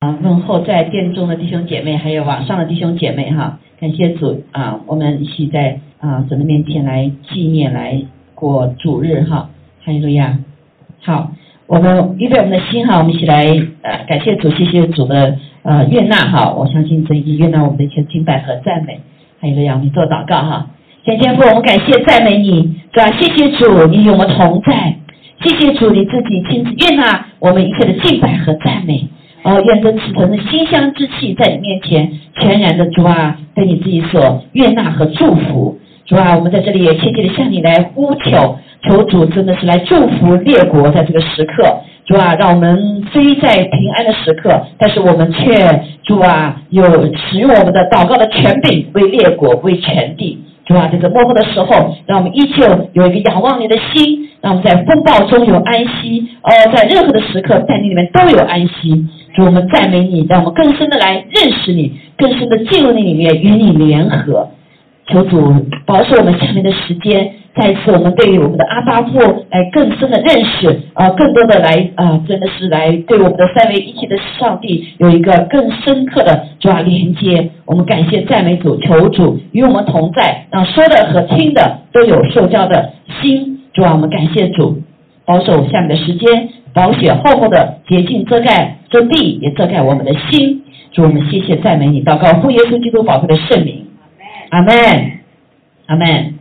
啊，问候在殿中的弟兄姐妹，还有网上的弟兄姐妹哈，感谢主啊，我们一起在啊神的面前来纪念来过主日哈，哈利路亚。好，我们预备我们的心哈，我们一起来呃感谢主，谢谢主的呃悦纳哈，我相信神已经悦纳我们的一切敬拜和赞美，哈利路亚，我们做祷告哈，天天父，我们感谢赞美你，是吧？谢谢主，你与我们同在，谢谢主，你自己亲自悦纳我们一切的敬拜和赞美。哦，愿这此存的馨香之气在你面前全然的主啊，被你自己所悦纳和祝福。主啊，我们在这里也切切的向你来呼求，求主真的是来祝福列国在这个时刻。主啊，让我们虽在平安的时刻，但是我们却主啊，有使用我们的祷告的权柄为列国为全地。主啊，在这幕后的时候，让我们依旧有一个仰望你的心，让我们在风暴中有安息。呃，在任何的时刻，在你里面都有安息。主，我们赞美你，让我们更深的来认识你，更深的进入那里面与你联合。求主保守我们下面的时间，再一次我们对于我们的阿巴父来更深的认识，啊，更多的来啊，真的是来对我们的三位一体的上帝有一个更深刻的主啊连接。我们感谢赞美主，求主与我们同在，让说的和听的都有受教的心。主啊，我们感谢主保守下面的时间。保险厚厚的洁净遮盖遮地，也遮盖我们的心。主我们谢谢赞美你，祷告奉耶稣基督宝贵的圣名。阿门，阿门。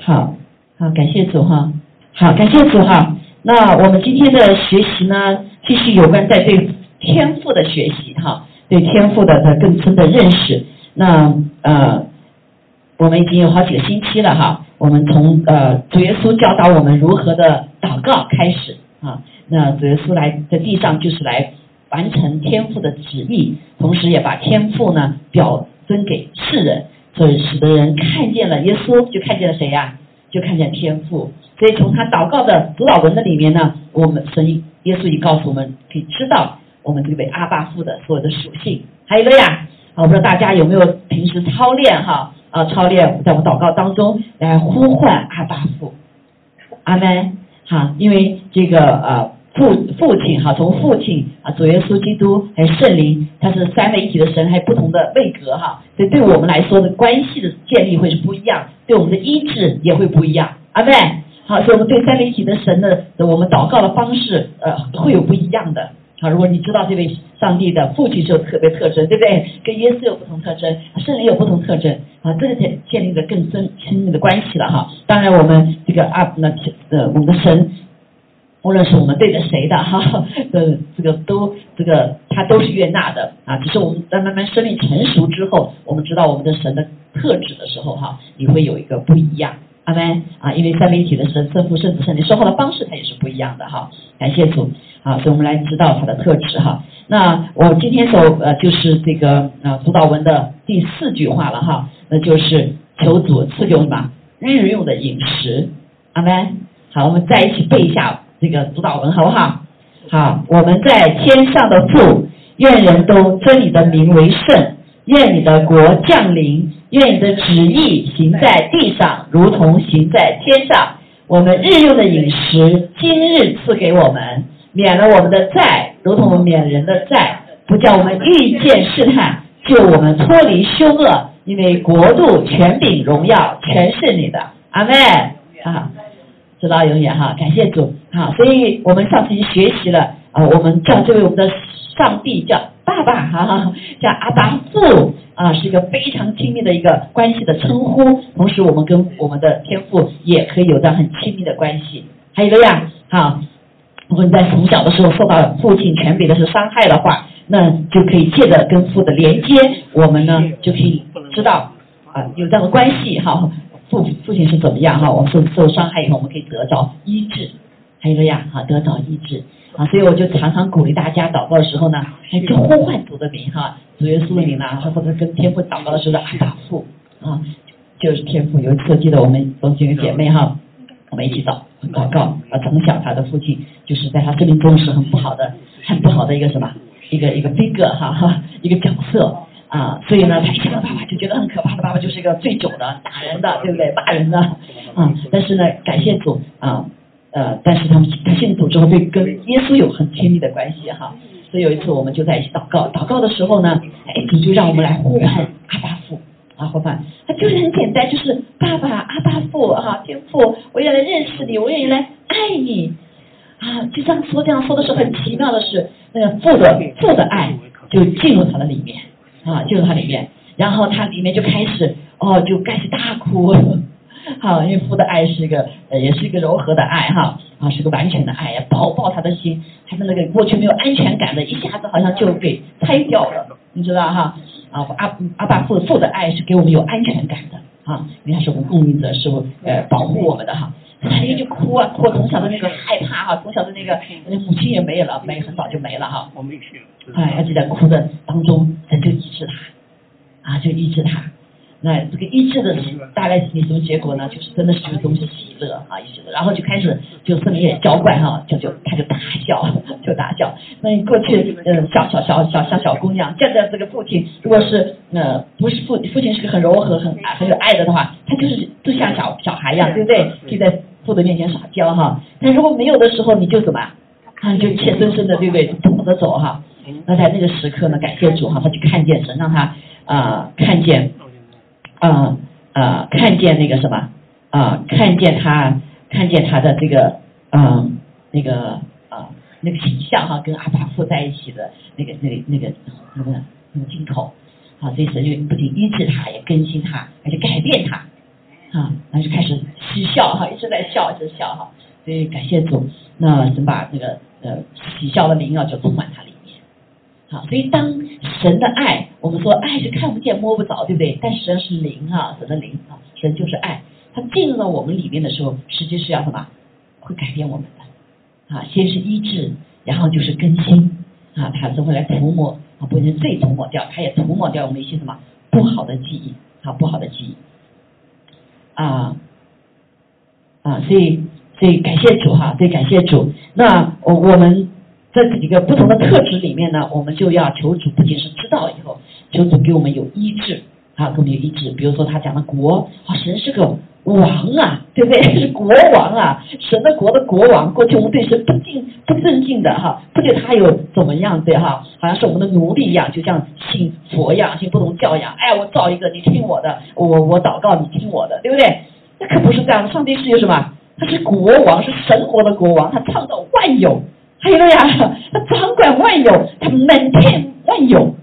好，好，感谢主哈。好，感谢主哈。那我们今天的学习呢，继续有关在对天赋的学习哈，对天赋的的更深的认识。那呃，我们已经有好几个星期了哈。我们从呃主耶稣教导我们如何的祷告开始啊。那主耶稣来在地上就是来完成天父的旨意，同时也把天父呢表征给世人，所以使得人看见了耶稣，就看见了谁呀？就看见天父。所以从他祷告的主导文的里面呢，我们神耶稣已告诉我们，可以知道我们这位阿巴父的所有的属性。还有个呀，我不知道大家有没有平时操练哈啊，操练在我祷告当中来呼唤阿巴父，阿门。好，因为这个呃。父父亲哈，从父亲啊，主耶稣基督还有圣灵，他是三位一体的神，还有不同的位格哈，所以对我们来说的关系的建立会是不一样，对我们的医治也会不一样，阿妹，好，所以我们对三位一体的神的我们祷告的方式呃会有不一样的，好，如果你知道这位上帝的父亲是有特别特征，对不对？跟耶稣有不同特征，圣灵有不同特征啊，这个建建立的更深亲密的关系了哈。当然我们这个啊那呃我们的神。无论是我们对着谁的哈，呃，这个都这个他都是悦纳的啊。只是我们在慢慢生命成熟之后，我们知道我们的神的特质的时候哈，你会有一个不一样，阿门啊。因为三位一体的神，圣父、圣子、圣灵说话的方式它也是不一样的哈。感谢主啊，所以我们来知道他的特质哈。那我今天所呃就是这个啊主导文的第四句话了哈，那就是求主赐给我们日用的饮食，阿门。好，我们再一起背一下。这个主导文好不好？好，我们在天上的父，愿人都尊你的名为圣，愿你的国降临，愿你的旨意行在地上，如同行在天上。我们日用的饮食，今日赐给我们，免了我们的债，如同免人的债，不叫我们遇见试探，救我们脱离凶恶，因为国度、权柄、荣耀，全是你的。阿门。啊。直到永远哈，感谢主哈，所以我们上次已经学习了啊，我们叫这位我们的上帝叫爸爸 哈，叫阿爸父啊，是一个非常亲密的一个关系的称呼，同时我们跟我们的天父也可以有着很亲密的关系。还有个呀，好，如果你在从小的时候受到父亲权柄的是伤害的话，那就可以借着跟父的连接，我们呢就可以知道啊有这样的关系哈。父父亲是怎么样哈？我们受受伤害以后，我们可以得着医治，还有个呀哈，得到医治啊！所以我就常常鼓励大家祷告的时候呢，哎，就呼唤主的名哈，主耶稣的名呐，或者跟天父祷告的时候，阿爸父啊，就是天父。有一次记得我们有几个姐妹哈，我们一起祷祷告啊，从小他的父亲就是在他生命中是很不好的，很不好的一个什么，一个一个 figure 哈哈，一个角色。啊，所以呢，他一见到爸爸就觉得很可怕的，爸爸就是一个醉酒的、打人的，对不对？骂人的，啊，但是呢，感谢主啊，呃，但是他们他信主之后，对跟耶稣有很亲密的关系哈，所以有一次我们就在一起祷告，祷告的时候呢，哎，主就让我们来呼唤阿巴父啊，呼唤，他就是很简单，就是爸爸阿巴父啊，天父，我愿意来认识你，我愿意来爱你。啊，就这样说这样说的时候，很奇妙的是，那个父的父的爱就进入他的里面啊，进入他里面，然后他里面就开始哦，就开始大哭。好，因为父的爱是一个，呃，也是一个柔和的爱，哈，啊，是个完全的爱呀，抱抱他的心，他的那个过去没有安全感的，一下子好像就给拆掉了，你知道哈？啊，阿阿爸父父的爱是给我们有安全感的，啊，因为他是我们供应者，是呃保护我们的哈，他一就哭啊哭，从小的那个害怕哈，从小的那个母亲也没了，没很早就没了哈，我没去哎，他就在哭的当中，神就医治他，啊，就医治他。那这个医治的带来你什么结果呢？就是真的是就是东西喜乐啊，喜乐，然后就开始就圣灵也浇灌哈，就就他就大笑，就大笑。那你过去嗯小小小小像小姑娘，现在这个父亲如果是呃不是父父亲是个很柔和很很有爱的的话，他就是就像小小孩一样，对不对？就在父的面前撒娇哈。但如果没有的时候，你就怎么啊？就怯生生的，对不对？躲着走哈。那在那个时刻呢，感谢主哈，他就看见神，让他啊看见。啊啊！看见那个什么啊？看见他，看见他的这个嗯，那个啊，那个形象哈，跟阿爸父在一起的那个、那个、那个、那个、那个镜头啊，所以神就不仅医治他，也更新他，而且改变他啊，然后就开始嬉笑哈，一直在笑，一直笑哈。所以感谢主，那神把那个呃喜笑的灵啊，就充满他里。啊，所以当神的爱，我们说爱是看不见摸不着，对不对？但实际上是灵啊，神的灵啊，神就是爱。它进入到我们里面的时候，实际是要什么？会改变我们的啊，先是医治，然后就是更新啊，它是会来涂抹啊，不仅罪涂抹掉，它也涂抹掉我们一些什么不好的记忆啊，不好的记忆啊啊，所以所以感谢主哈，所以感谢主。那我我们。这几个不同的特质里面呢，我们就要求主，不仅是知道以后，求主给我们有医治啊，给我们有医治。比如说他讲的国，啊，神是个王啊，对不对？是国王啊，神的国的国王。过去我们对神不敬不尊敬的哈，不对他有怎么样对哈？好像是我们的奴隶一样，就像信佛一样，信不同教一样。哎，我造一个，你听我的，我我祷告，你听我的，对不对？那可不是这样，上帝是有什么？他是国王，是神国的国王，他创造万有。还有呀，他掌管万有，他满天万有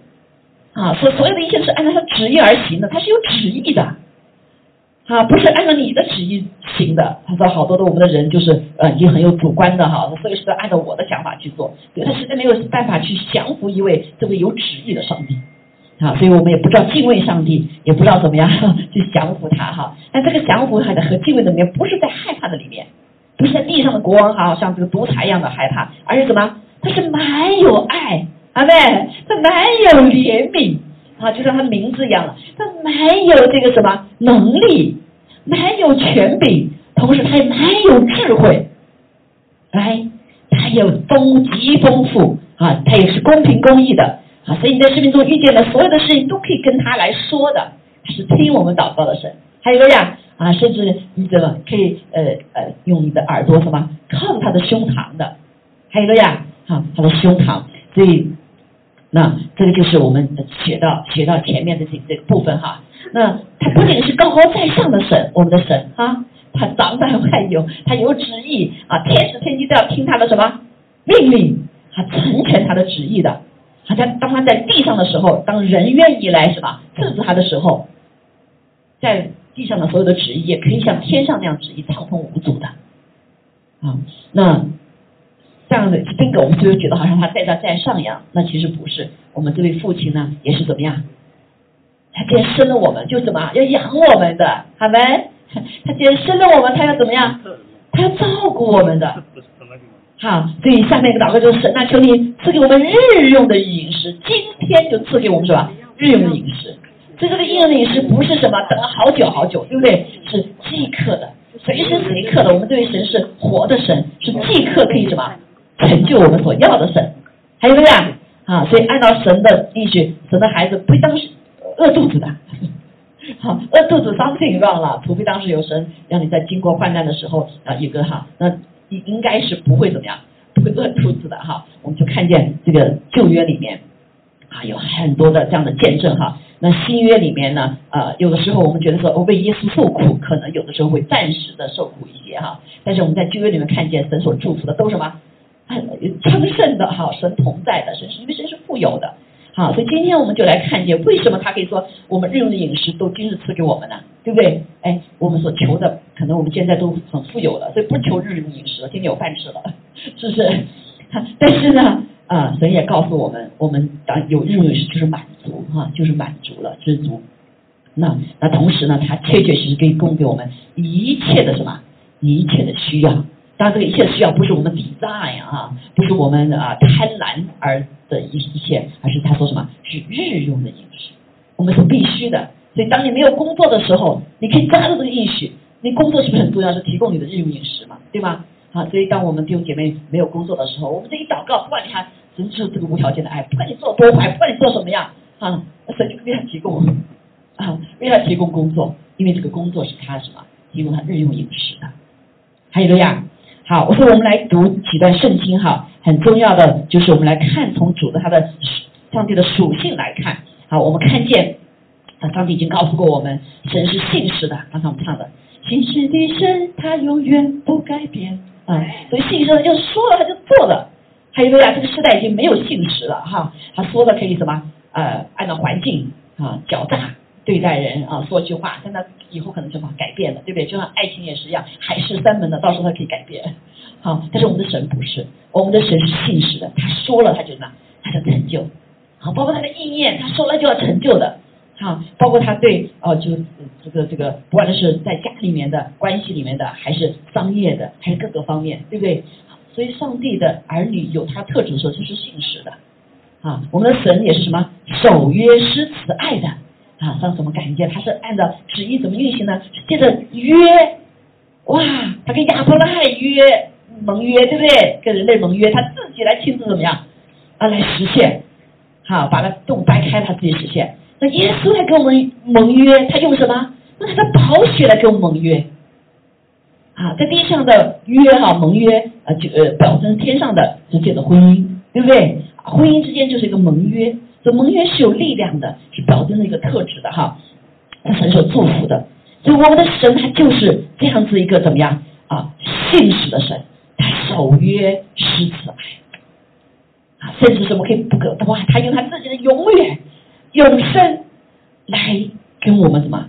啊，所所有的一切是按照他旨意而行的，他是有旨意的啊，不是按照你的旨意行的。他说好多的我们的人就是呃已经很有主观的哈，所以是按照我的想法去做，他实在没有办法去降服一位这位有旨意的上帝啊，所以我们也不知道敬畏上帝，也不知道怎么样 去降服他哈。但这个降服和和敬畏的里面，不是在害怕的里面。不是地上的国王哈，像这个独裁一样的害怕，而是什么？他是满有爱，啊对，他满有怜悯啊，就像他名字一样了，他满有这个什么能力，满有权柄，同时他也满有智慧，来，他有丰极丰富啊，他也是公平公义的啊，所以你在生命中遇见的所有的事情都可以跟他来说的，是听我们祷告的神。还有个呀。啊，甚至你怎么可以呃呃用你的耳朵什么靠他的胸膛的？还有个呀，哈，他的胸膛，所以那这个就是我们学到学到前面的这这个部分哈。那他不仅是高高在上的神，我们的神哈，他掌管万有，他有旨意啊，天使天机都要听他的什么命令，他成全他的旨意的。好像当他在地上的时候，当人愿意来什么制止他的时候，在。地上的所有的旨意也可以像天上那样旨意畅通无阻的啊，那这样的这个我们就会觉得好像他在这在上一样，那其实不是。我们这位父亲呢，也是怎么样？他既然生了我们，就怎么要养我们的，好没？他既然生了我们，他要怎么样？他要照顾我们的。好，所以下面一个祷告就是：那求你赐给我们日用的饮食，今天就赐给我们什么？日用的饮食。所以这个应领是不是什么等了好久好久，对不对？是即刻的，随时随刻的。我们这位神是活的神，是即刻可以什么成就我们所要的神。还有个呀啊，所以按照神的意许，神的孩子不会当时饿肚子的。好，饿肚子 something wrong 了，除非当时有神让你在经过患难的时候啊，一个哈，那应应该是不会怎么样不会饿肚子的哈。我们就看见这个旧约里面啊有很多的这样的见证哈。那新约里面呢，呃，有的时候我们觉得说，我为耶稣受苦，可能有的时候会暂时的受苦一些哈。但是我们在旧约里面看见神所祝福的都是什么？昌盛的哈，神同在的，神是因为神是富有的。好，所以今天我们就来看见，为什么他可以说我们日用的饮食都今日赐给我们呢？对不对？哎，我们所求的，可能我们现在都很富有了，所以不求日用饮食了，今天有饭吃了，是不是？但是呢，啊，神也告诉我们，我们当有日用饮食就是满足哈，就是满足了，知足。那那同时呢，他确确实实可以供给我们一切的什么，一切的需要。当然，这个一切需要不是我们 design 啊，不是我们啊贪婪而的一一切，而是他说什么是日用的饮食，我们是必须的。所以，当你没有工作的时候，你可以抓住这个应许。你工作是不是很重要？是提供你的日用饮食嘛，对吗？啊，所以当我们弟兄姐妹没有工作的时候，我们这一祷告，不管你还，神是这个无条件的爱，不管你做多坏，不管你做什么样，啊，神就为他提供啊，为他提供工作，因为这个工作是他什么提供他日用饮食的。还有个呀。好，我说我们来读几段圣经哈，很重要的就是我们来看从主的他的上帝的属性来看。好，我们看见啊，上帝已经告诉过我们，神是信实的。刚才我们唱的，信实的神他永远不改变啊，所以信实的就说了他就做了。还有个呀，这个时代已经没有信实了哈，他说的可以什么呃，按照环境啊狡诈。对待人啊，说句话，但他以后可能就把改变了，对不对？就像爱情也是一样，海誓山盟的，到时候他可以改变。好，但是我们的神不是，我们的神是信实的，他说了他就那，他就成就。好，包括他的意念，他说了就要成就的。好，包括他对哦，就这个这个，不管是在家里面的关系里面的，还是商业的，还是各个方面，对不对？所以上帝的儿女有他特质的时候，就是信实的。啊，我们的神也是什么？守约施慈爱的。啊，上次我们感觉他是按照旨意怎么运行呢？是借着约，哇，他跟亚伯拉罕约盟约，对不对？跟人类盟约，他自己来亲自怎么样啊来实现？好，把那洞掰开，他自己实现。那耶稣来跟我们盟约，他用什么？那他的宝血来跟我们盟约。啊，在地上的约哈盟约啊，就呃表征天上的是借着婚姻，对不对？婚姻之间就是一个盟约。这盟约是有力量的，是表征的一个特质的哈，他很受祝福的。所以我们的神他就是这样子一个怎么样啊信实的神，他守约施慈爱啊，甚至我们可以不可哇，他用他自己的永远永生来跟我们什么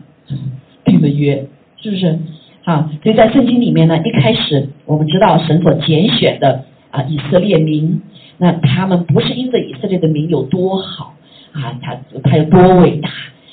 定的约，是不是？啊，所以在圣经里面呢，一开始我们知道神所拣选的啊以色列民。那他们不是因着以色列的名有多好啊，他他有多伟大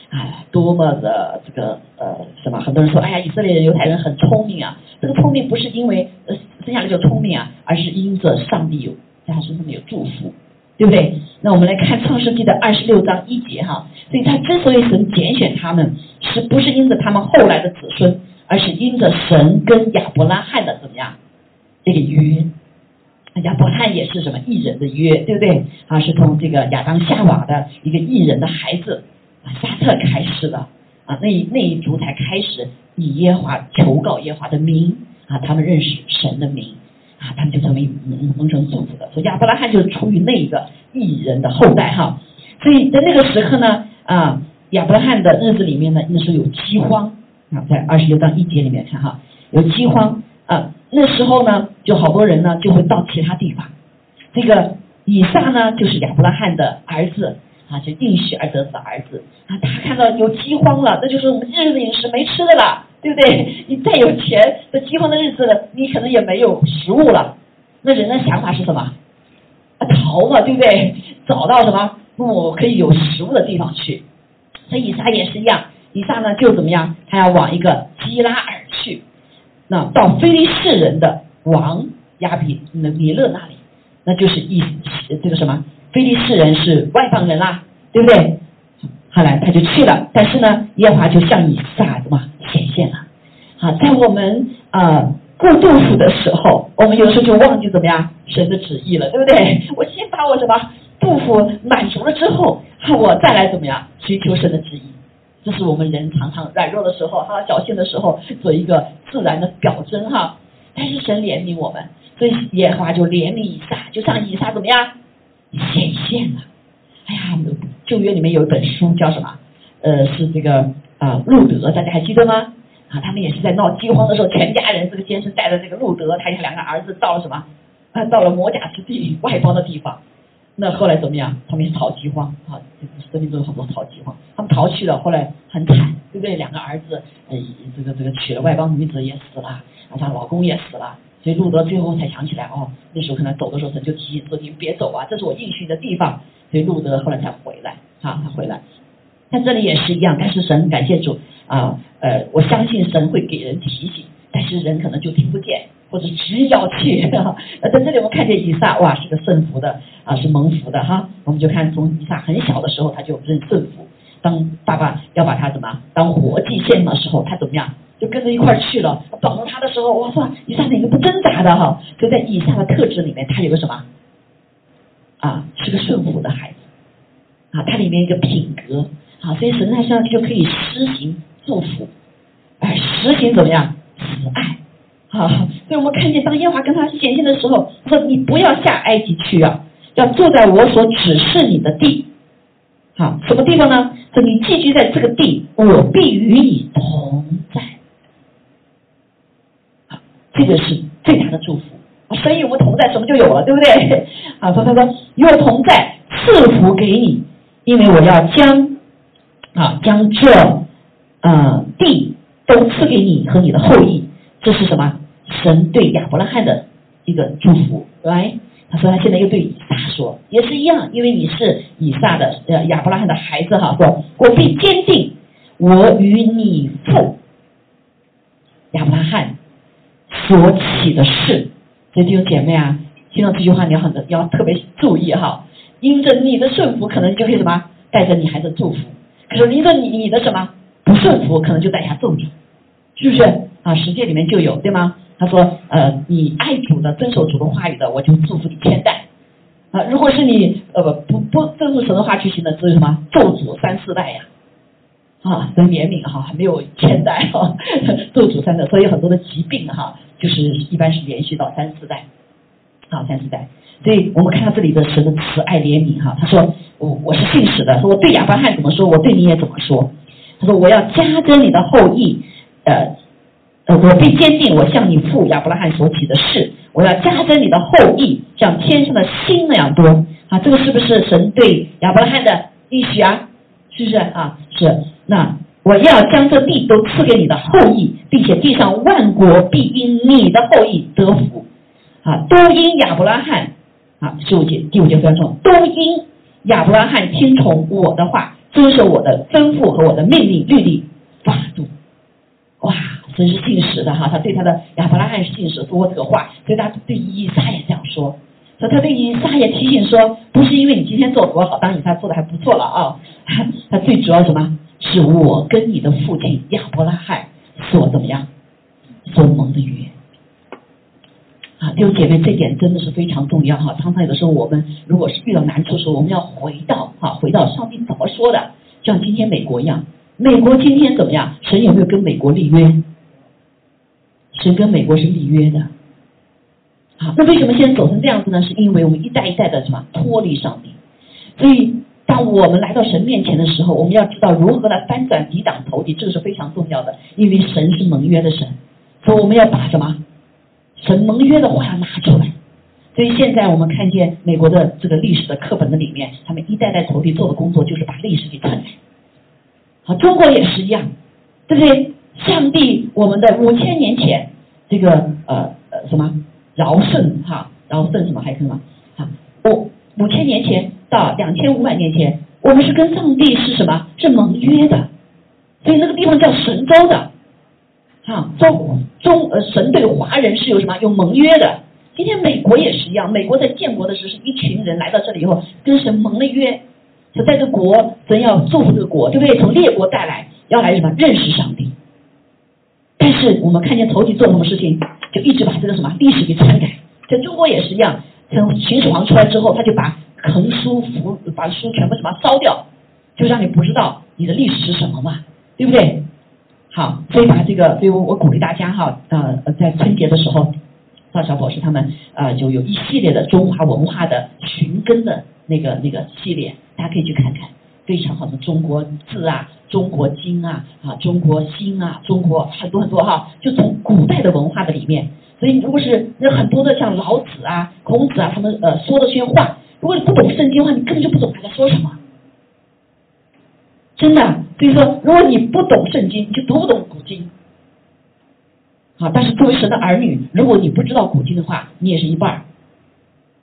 啊，多么的这个呃什么？很多人说，哎呀，以色列人、犹太人很聪明啊。这个聪明不是因为呃生下来就聪明啊，而是因着上帝有在他身上有祝福，对不对？那我们来看创世纪的二十六章一节哈，所以他之所以神拣选他们，是不是因着他们后来的子孙，而是因着神跟亚伯拉罕的怎么样这个约。亚伯拉罕也是什么异人的约，对不对？啊，是从这个亚当夏娃的一个异人的孩子啊，夏特开始的啊，那那一族才开始以耶华求告耶华的名啊，他们认识神的名啊，他们就成为蒙蒙成祝福的。所以亚伯拉罕就是出于那一个异人的后代哈。所以在那个时刻呢啊，亚伯拉罕的日子里面呢，那时候有饥荒啊，在二十六章一节里面看哈，有饥荒啊。那时候呢，就好多人呢就会到其他地方。这个以撒呢，就是亚伯拉罕的儿子啊，就应许而得子的儿子啊。他看到有饥荒了，那就是我们日子饮食没吃的了，对不对？你再有钱，这饥荒的日子，你可能也没有食物了。那人的想法是什么？逃嘛，对不对？找到什么我可以有食物的地方去。所以以撒也是一样，以撒呢就怎么样？他要往一个基拉尔去。那到非利士人的王亚比那米勒那里，那就是意这个什么？非利士人是外邦人啦，对不对？后来他就去了，但是呢，耶华就向以撒什么显现了？好，在我们啊过杜甫的时候，我们有时候就忘记怎么样神的旨意了，对不对？我先把我什么杜甫满足了之后，我再来怎么样寻求神的旨意。这是我们人常常软弱的时候，哈，侥幸的时候，做一个自然的表征，哈。但是神怜悯我们，所以耶和华就怜悯以撒，就让以撒怎么样显现了。哎呀，旧约里面有一本书叫什么？呃，是这个啊路德，大家还记得吗？啊，他们也是在闹饥荒的时候，全家人这个先生带着这个路德，他两个儿子到了什么？啊，到了摩甲之地外邦的地方。那后来怎么样？他们是逃饥荒啊，生命中有很多逃饥荒，他们逃去了，后来很惨，对不对？两个儿子，呃，这个这个娶了外邦女子也死了，啊，她老公也死了，所以路德最后才想起来，哦，那时候可能走的时候神就提醒说：“你别走啊，这是我应许的地方。”所以路德后来才回来，啊，他回来。在这里也是一样，但是神感谢主啊，呃，我相信神会给人提醒，但是人可能就听不见。或者只要去，那 在这里我们看见以撒，哇，是个顺服的啊，是蒙福的哈。我们就看从以撒很小的时候他就认顺服，当爸爸要把他怎么当活祭献的时候，他怎么样就跟着一块去了。保着他的时候，哇塞以撒是一个不挣扎的哈。就在以撒的特质里面，他有个什么啊？是个顺服的孩子啊，他里面一个品格啊，所以神在上就可以施行祝福，哎，实行怎么样慈爱。好，所以我们看见当耶和华跟他显现的时候，说：“你不要下埃及去啊，要坐在我所指示你的地。”好，什么地方呢？说你寄居在这个地，我必与你同在。好，这个是最大的祝福。神与我们同在，什么就有了，对不对？啊，说他说与我同在，赐福给你，因为我要将啊将这呃地都赐给你和你的后裔。这是什么？神对亚伯拉罕的一个祝福，来，他说他现在又对以撒说，也是一样，因为你是以撒的呃亚伯拉罕的孩子哈，说我必坚定我与你父亚伯拉罕所起的事，所以弟兄姐妹啊，听到这句话你要很要特别注意哈，因着你的顺服，可能就会什么？带着你孩子祝福，可是因着你你的什么？不顺服，可能就带下咒诅，是不是？啊，十诫里面就有，对吗？他说，呃，你爱主的，遵守主的话语的，我就祝福你千代。啊，如果是你呃不不不遵守神的话去行的，只有什么咒诅三四代呀？啊，神怜悯哈，还没有千代哈，咒诅三代，所以很多的疾病哈，就是一般是连续到三四代，啊，三四代。所以我们看到这里的神的慈爱怜悯哈，他说我我是信使的，说我对亚伯拉罕怎么说，我对你也怎么说。他说我要加增你的后裔，呃。我必坚定我向你父亚伯拉罕所起的事，我要加增你的后裔，像天上的星那样多啊！这个是不是神对亚伯拉罕的应许啊？是不是啊？是。那我要将这地都赐给你的后裔，并且地上万国必因你的后裔得福啊！都因亚伯拉罕啊，十五节第五节非常重要，都因亚伯拉罕听从我的话，遵守我的吩咐和我的命令律例法度。哇！真是信实的哈，他对他的亚伯拉罕是信实，说过这个话，所以他对伊撒也这样说。说他对伊撒也提醒说，不是因为你今天做多好，当以撒做的还不错了啊。他最主要什么？是我跟你的父亲亚伯拉罕所怎么样所蒙的约啊，弟兄姐妹，这点真的是非常重要哈。常常有的时候，我们如果是遇到难处的时候，我们要回到哈，回到上帝怎么说的，像今天美国一样，美国今天怎么样？神有没有跟美国立约？神跟美国是立约的，好，那为什么现在走成这样子呢？是因为我们一代一代的什么脱离上帝，所以当我们来到神面前的时候，我们要知道如何来翻转抵挡仇敌，这个是非常重要的。因为神是盟约的神，所以我们要把什么神盟约的话拿出来。所以现在我们看见美国的这个历史的课本的里面，他们一代代仇敌做的工作就是把历史给篡改。好，中国也是一样，对不对？上帝，我们的五千年前，这个呃呃什么尧舜哈，尧舜什么还有什么啊？五五千年前到两千五百年前，我们是跟上帝是什么？是盟约的，所以那个地方叫神州的，哈，中中呃神对华人是有什么有盟约的？今天美国也是一样，美国在建国的时候是一群人来到这里以后跟神盟了约，说在这国真要祝福这个国，对不对？从列国带来要来什么认识上帝。但是我们看见仇敌做什么事情，就一直把这个什么历史给篡改。在中国也是一样，从秦始皇出来之后，他就把横书符把书全部什么烧掉，就让你不知道你的历史是什么嘛，对不对？好，所以把这个，所以我鼓励大家哈，呃，在春节的时候赵小博士他们啊，就有一系列的中华文化的寻根的那个那个系列，大家可以去看看，非常好的中国字啊，中国经啊，啊，中国心啊，中国很多很多哈，就从古代的文化的里面，所以如果是那很多的像老子啊、孔子啊，他们呃说的这些话，如果你不懂圣经的话，你根本就不懂他在说什么，真的。所以说，如果你不懂圣经，你就读不懂古经。啊！但是作为神的儿女，如果你不知道古今的话，你也是一半儿，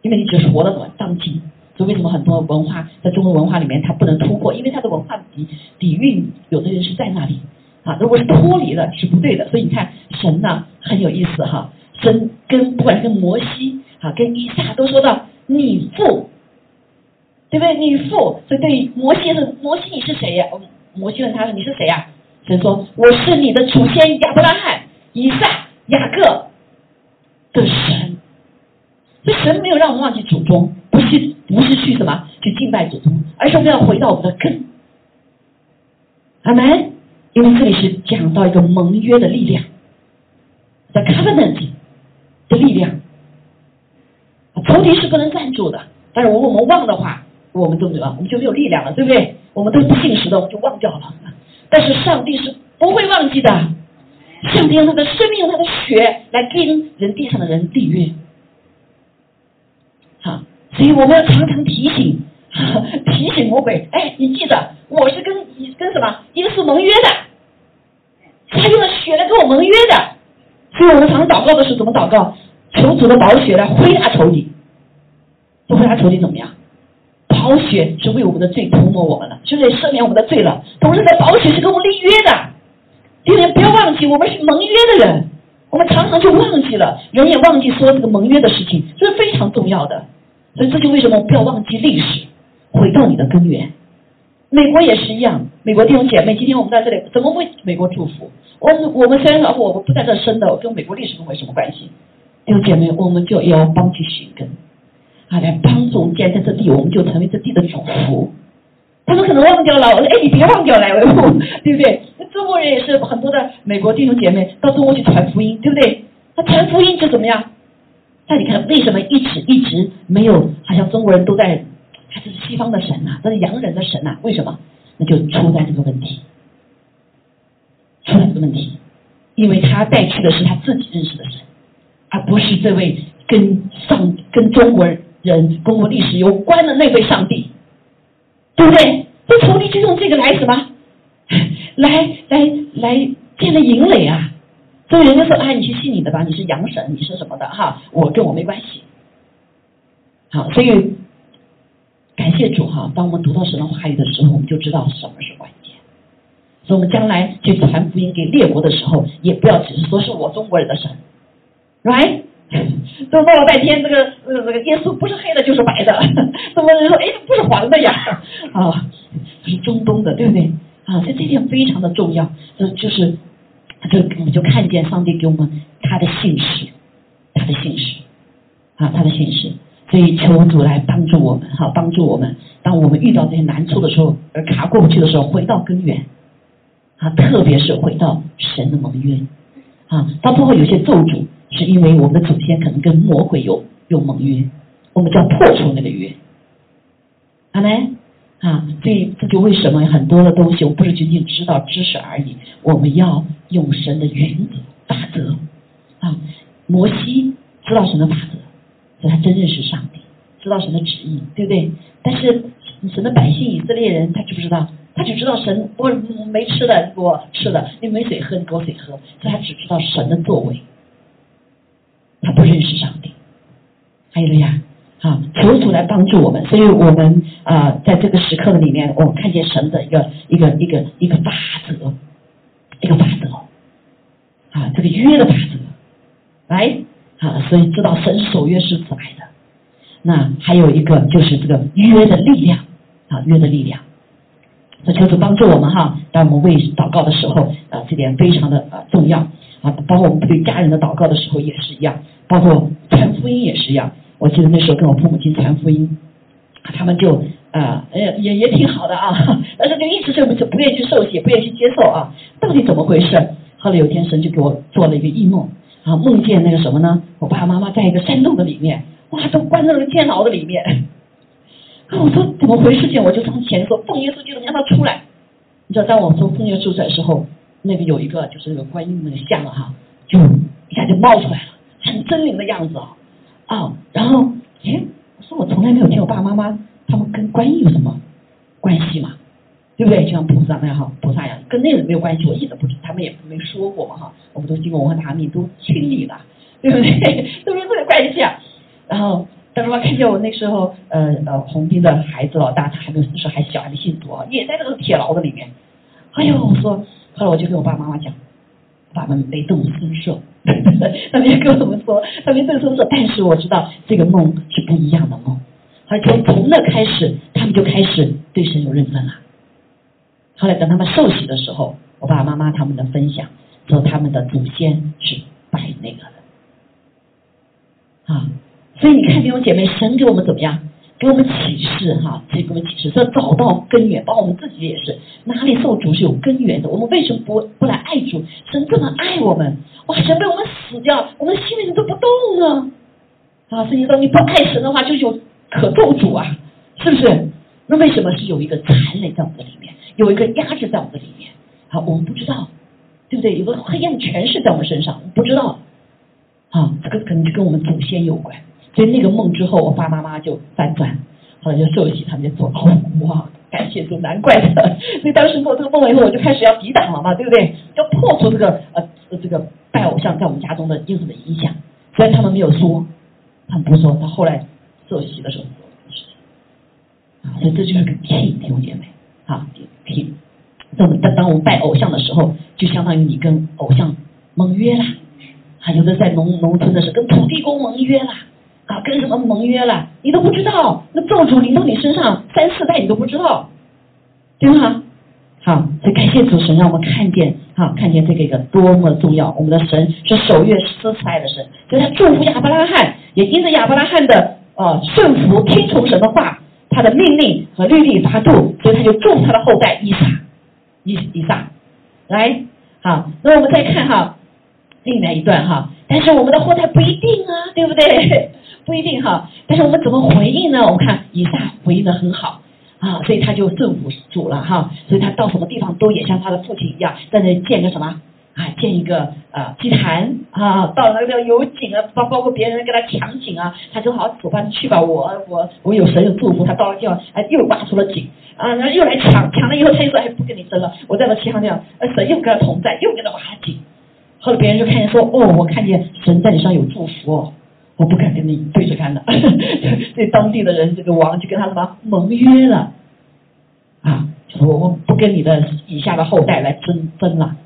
因为你只是活了当今。所以为什么很多文化在中国文化里面它不能突破？因为它的文化底底蕴，有的人是在那里啊。如果是脱离了，是不对的。所以你看神呢很有意思哈，神跟不管是跟摩西啊，跟伊撒都说到你父，对不对？你父，所以对摩西是摩西，你是谁呀？摩西问他说你是谁呀？神说我是你的祖先亚伯拉罕。以撒、雅各的神，这神没有让我们忘记祖宗，不是不是去什么去敬拜祖宗，而是我们要回到我们的根。阿门。因为这里是讲到一个盟约的力量，the covenant 的力量，仇敌是不能站住的。但是如果我们忘的话，我们都没有，我们就没有力量了，对不对？我们都不信实的，我们就忘掉了。但是上帝是不会忘记的。上帝用他的生命，用他的血来跟人地上的人缔约，好，所以我们要常常提醒，提醒魔鬼，哎，你记得我是跟跟什么耶稣盟约的，他用了血来跟我盟约的，所以我们常常祷告的时候怎么祷告？求主的宝血来挥打仇敌，不挥打仇敌怎么样？宝血是为我们的罪涂抹我们了，是不是赦免我们的罪了，同时在宝血是跟我们立约的。弟兄不要忘记，我们是盟约的人，我们常常就忘记了，人也忘记说这个盟约的事情，这是非常重要的。所以这就为什么不要忘记历史，回到你的根源。美国也是一样，美国弟兄姐妹，今天我们在这里，怎么为美国祝福？我们我们虽然说我们不在这生的，跟美国历史跟我有什么关系？弟兄姐妹，我们就要帮去寻根，啊，来帮助我们建在这地，我们就成为这地的主福。他们可能忘掉了，我说，哎，你别忘掉了，对不对？中国人也是很多的美国弟兄姐妹到中国去传福音，对不对？他传福音就怎么样？那你看为什么一直一直没有？好像中国人都在，他是西方的神呐，他是洋人的神呐？为什么？那就出在这个问题，出在这个问题，因为他带去的是他自己认识的神，而不是这位跟上跟中国人中国历史有关的那位上帝。对不对？这仇敌就用这个来什么？来来来建了营垒啊！所以人家说：“啊，你去信你的吧，你是阳神，你是什么的哈？我跟我没关系。”好，所以感谢主哈！当我们读到神的话语的时候，我们就知道什么是关键。所以，我们将来去传福音给列国的时候，也不要只是说是我中国人的神，right？都闹了半天，这个呃，这个耶稣不是黑的，就是白的。怎么人说，哎，不是黄的呀，啊，是中东的，对不对？啊，这这点非常的重要。就就是，就我们就看见上帝给我们他的信使，他的信使，啊，他的信使。所以求主来帮助我们，哈，帮助我们。当我们遇到这些难处的时候，而卡过不去的时候，回到根源，啊，特别是回到神的盟约，啊，到最后有些咒诅。是因为我们的祖先可能跟魔鬼有有盟约，我们就要破除那个约，好没？啊，所以这就为什么很多的东西，我不是仅仅知道知识而已，我们要用神的原则法则啊。摩西知道神的法则，所以他真认识上帝，知道神的旨意，对不对？但是神的百姓以色列人，他知不知道？他只知道神我没吃的给我吃的，你没水喝你给我水喝，所以他只知道神的作为。他不认识上帝，还有了呀，啊，求主来帮助我们，所以我们啊，在这个时刻里面，我们看见神的一个一个一个一个法则，一个法则，啊，这个约的法则，来，啊，所以知道神守约是慈爱的。那还有一个就是这个约的力量，啊，约的力量，那求主帮助我们哈，当我们为祷告的时候，啊，这点非常的啊重要。啊，包括我们对家人的祷告的时候也是一样，包括传福音也是一样。我记得那时候跟我父母亲传福音，他们就啊，也也也挺好的啊，但是就一直就就不愿意去受洗，不愿意去接受啊，到底怎么回事？后来有天神就给我做了一个异梦，啊，梦见那个什么呢？我爸爸妈妈在一个山洞的里面，哇，都关在那个监牢的里面。啊，我说怎么回事？情我就上前说，奉耶稣基督让他出来。你知道，当我从奉耶稣出来的时候，那个有一个就是那个观音那个像，哈，就一下就冒出来了，很狰狞的样子啊。啊，然后，哎，我说我从来没有见我爸爸妈妈他们跟观音有什么关系嘛？对不对？就像菩萨那样哈，菩萨一样，跟那个没有关系，我一直不知，他们也没说过嘛哈。我们都经过文化大革命，都清理了，对不对？都没有这个关系啊。然后，但是我看见我那时候，呃呃，红兵的孩子老大，他还没有那时候还小，还没信主啊，也在这个铁牢子里面。哎呦，我说，后来我就跟我爸爸妈妈讲，爸爸们没动声色，他们也跟我们说，他们没动声色，但是我知道这个梦是不一样的梦，而从从那开始，他们就开始对神有认分了。后来等他们受洗的时候，我爸爸妈妈他们的分享说他们的祖先是拜那个的啊，所以你看弟兄姐妹，神给我们怎么样？给我们启示哈，给我们启示说找到根源，包括我们自己也是，哪里受主是有根源的。我们为什么不不来爱主？神这么爱我们，哇，神被我们死掉，我们心里都不动呢啊！所以说你不爱神的话，就有可咒主啊，是不是？那为什么是有一个残累在我们的里面？有一个压制在我们的里面，好，我们不知道，对不对？有个黑暗权势在我们身上，不知道，啊，这个可能就跟我们祖先有关。所以那个梦之后，我爸妈妈就翻转，后来就受洗，他们就做哦，哇，感谢主，难怪的。所以当时做这个梦了以后，我就开始要抵挡了嘛，对不对？要破除这个呃这个拜偶像在我们家中的因素的影响。虽然他们没有说，他们不说，他后来受洗的时候做这个事情，啊，所以这就是个 key，弟兄姐妹。啊，听，当当当我们拜偶像的时候，就相当于你跟偶像盟约啦。还有的在农农村的是跟土地公盟约啦，啊，跟什么盟约了，你都不知道，那咒诅临到你身上三四代你都不知道，对吗？好，所以感谢主神让我们看见，好，看见这个一个多么重要。我们的神是守约施慈爱的神，所以他祝福亚伯拉罕，也因着亚伯拉罕的呃顺服听从神的话。他的命令和律例发度，所以他就祝福他的后代以撒，以以撒，来，好，那我们再看哈，另外一段哈，但是我们的后代不一定啊，对不对？不一定哈，但是我们怎么回应呢？我看以撒回应的很好。啊，所以他就顺服主了哈，所以他到什么地方都也像他的父亲一样，在那建个什么。啊，建一个啊祭坛。啊，到那个有井啊，包包括别人给他抢井啊，他就好走吧，去吧，我我我有神有祝福，他到了地方，哎，又挖出了井。啊，然后又来抢，抢了以后他又说，哎，不跟你争了，我在那其他地方，神又跟他同在，又给他挖井，后来别人就看见说，哦，我看见神在你上有祝福哦，我不敢跟你对着干的，这当地的人这个王就跟他什么盟约了，啊，我我不跟你的以下的后代来争争了。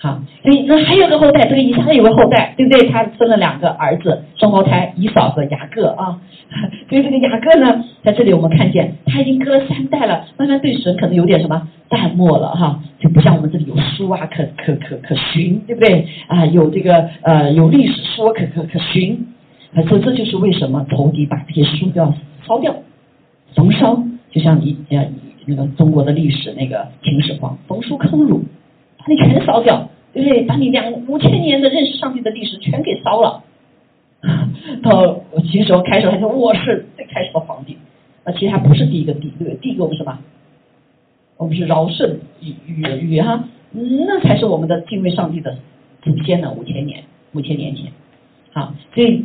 好，所以那还有个后代，这个以撒有个后代，对不对？他生了两个儿子，双胞胎，以扫和雅各啊。所以这个雅各呢，在这里我们看见他已经隔了三代了，慢慢对神可能有点什么淡漠了哈，就不像我们这里有书啊，可可可可寻，对不对？啊，有这个呃有历史书可可可寻，所以这就是为什么仇敌把这些书都要烧掉，焚烧，就像你呃那个中国的历史那个秦始皇焚书坑儒。把你全烧掉，对不对？把你两五千年的认识上帝的历史全给烧了。到秦始皇开始，他说我是最开始的皇帝，那其实他不是第一个帝，对不对？第一个我们什么？我们是尧舜禹禹禹哈，那才是我们的敬畏上帝的祖先呢，五千年五千年前。好，所以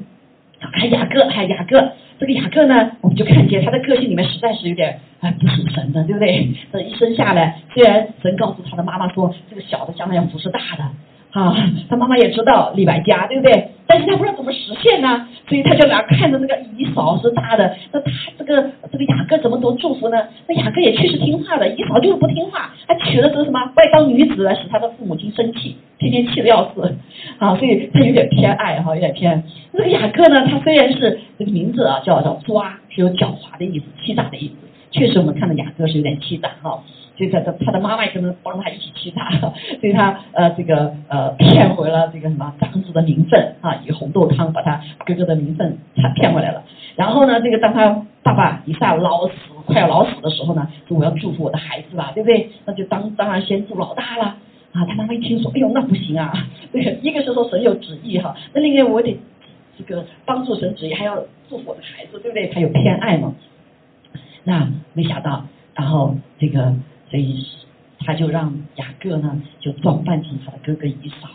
哎雅各，哎雅各。这个雅各呢，我们就看见他的个性里面实在是有点哎不属神的，对不对？这一生下来，虽然神告诉他的妈妈说，这个小的将来要服侍大的。啊，他妈妈也知道李白家，对不对？但是他不知道怎么实现呢，所以他就来看着这个姨嫂是大的，那他这个这个雅各怎么多祝福呢？那雅各也确实听话的，姨嫂就是不听话，还娶了这个什么外邦女子来使他的父母亲生气，天天气得要死啊，所以他有点偏爱哈，有点偏。这个雅各呢，他虽然是这个名字啊叫叫抓，是有狡猾的意思，欺诈的意思，确实我们看到雅各是有点欺诈哈。所以他他的妈妈也可能帮他一起欺诈，被他呃这个呃骗回了这个什么长子的名分啊，以红豆汤把他哥哥的名分他骗回来了。然后呢，这个当他爸爸以撒老死快要老死的时候呢，说我要祝福我的孩子吧，对不对？那就当当然先祝老大了啊，他妈妈一听说，哎呦，那不行啊，对，一个是说神有旨意哈，那另外我得这个帮助神旨意，还要祝福我的孩子，对不对？他有偏爱嘛。那没想到，然后这个，所以他就让雅各呢，就装扮成他的哥哥以扫，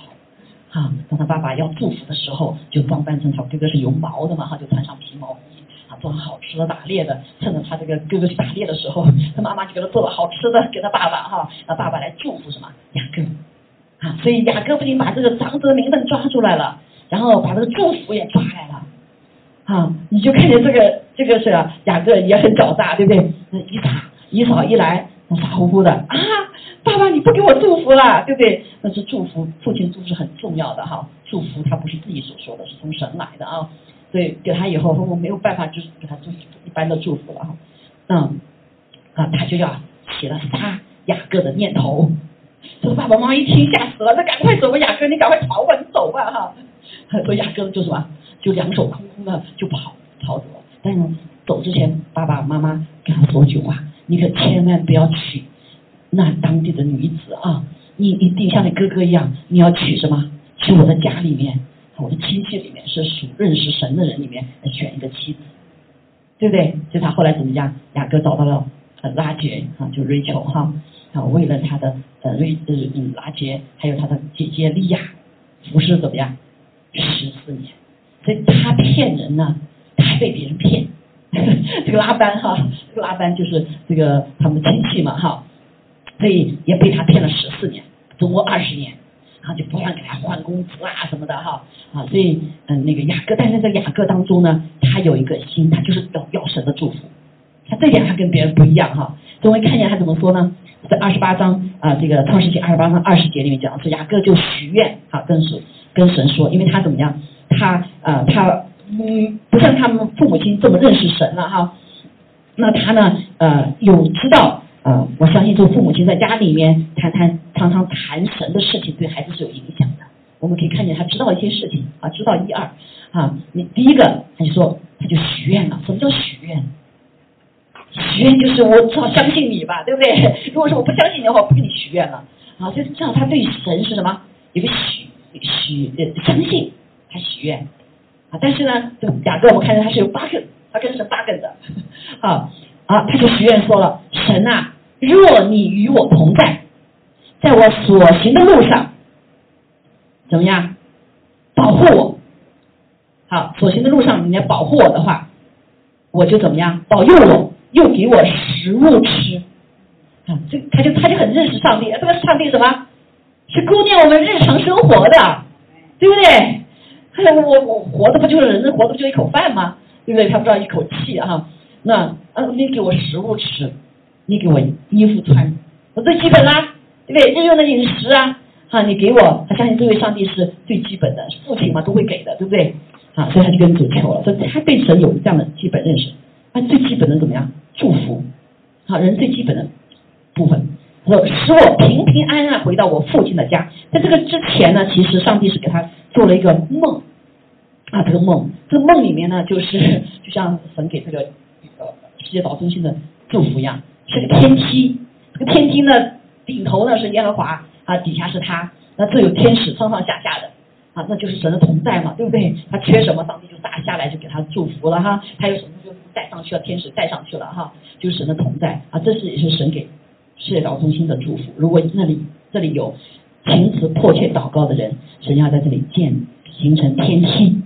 哈，当他爸爸要祝福的时候，就装扮成他哥哥是有毛的嘛，哈，就穿上皮毛衣，啊，做好吃的打猎的，趁着他这个哥哥去打猎的时候，他妈妈就给他做了好吃的给他爸爸，哈，让爸爸来祝福什么雅各，啊，所以雅各不仅把这个长子的名分抓出来了，然后把这个祝福也抓来了。啊，你就看见这个这个是雅各也很狡诈，对不对？那一打一扫一来，傻乎乎的啊，爸爸你不给我祝福了，对不对？那是祝福，父亲祝福是很重要的哈，祝福他不是自己所说的，是从神来的啊。所以给他以后，我没有办法，就是给他祝福一般的祝福了哈。嗯，啊，他就要起了杀雅各的念头。这个爸爸妈妈一听吓死了，那赶快走吧，雅各，你赶快逃吧，你走吧哈。说雅各就什么？就两手空空的就跑逃走了，但是走之前，爸爸妈妈跟他说句话：你可千万不要起那当地的女子啊！你一定像你哥哥一样，你要娶什么？娶我的家里面，我的亲戚里面是属认识神的人里面选一个妻子，对不对？就他后来怎么样？雅各找到了拉杰啊，就瑞秋哈啊，为了他的呃瑞呃拉杰还有他的姐姐利亚服侍怎么样？十四年。所以他骗人呢，他还被别人骗。这个拉班哈，这个拉班就是这个他们的亲戚嘛哈，所以也被他骗了十四年，总共二十年，然后就不断给他换工资啊什么的哈啊，所以嗯那个雅各，但是在雅各当中呢，他有一个心，他就是要要神的祝福，他这点他跟别人不一样哈。所以看见他怎么说呢？在二十八章啊，这个创世纪二十八章二十节里面讲，说雅各就许愿啊，跟神跟神说，因为他怎么样？他啊，他嗯，不像他们父母亲这么认识神了哈。那他呢，呃，有知道呃，我相信做父母亲在家里面谈谈，常常谈神的事情，对孩子是有影响的。我们可以看见他知道一些事情啊，知道一二啊。你第一个他就说，他就许愿了。什么叫许愿？许愿就是我至少相信你吧，对不对？如果说我不相信你的话，我不跟你许愿了啊。就是这样，他对神是什么？有个许许呃相信。他许愿啊，但是呢，这雅各我看见他是有八个，他跟神八个的 啊啊，他就许愿说了：神啊，若你与我同在，在我所行的路上，怎么样保护我？好，所行的路上你要保护我的话，我就怎么样保佑我，又给我食物吃啊。这他就他就很认识上帝，这个上帝什么？是顾念我们日常生活的，对不对？我我活的不就是人活的不就一口饭吗？对不对？他不知道一口气哈。那啊，你给我食物吃，你给我衣服穿，我最基本啦，对不对？日用的饮食啊，哈，你给我，他相信这位上帝是最基本的，父亲嘛都会给的，对不对？啊，所以他就跟主求了，说他对神有这样的基本认识，那最基本的怎么样？祝福，好，人最基本的部分，他说使我平平安安回到我父亲的家。在这个之前呢，其实上帝是给他做了一个梦。啊，这个梦，这个梦里面呢，就是就像神给这个呃世界岛中心的祝福一样，是个天梯，这个天梯呢顶头呢是耶和华啊，底下是他，那这有天使上上下下的啊，那就是神的同在嘛，对不对？他缺什么，上帝就打下来就给他祝福了哈，他有什么就带上去了，天使带上去了哈，就是神的同在啊，这是也是神给世界岛中心的祝福。如果那里这里有情辞迫切祷告的人，神要在这里建形成天梯。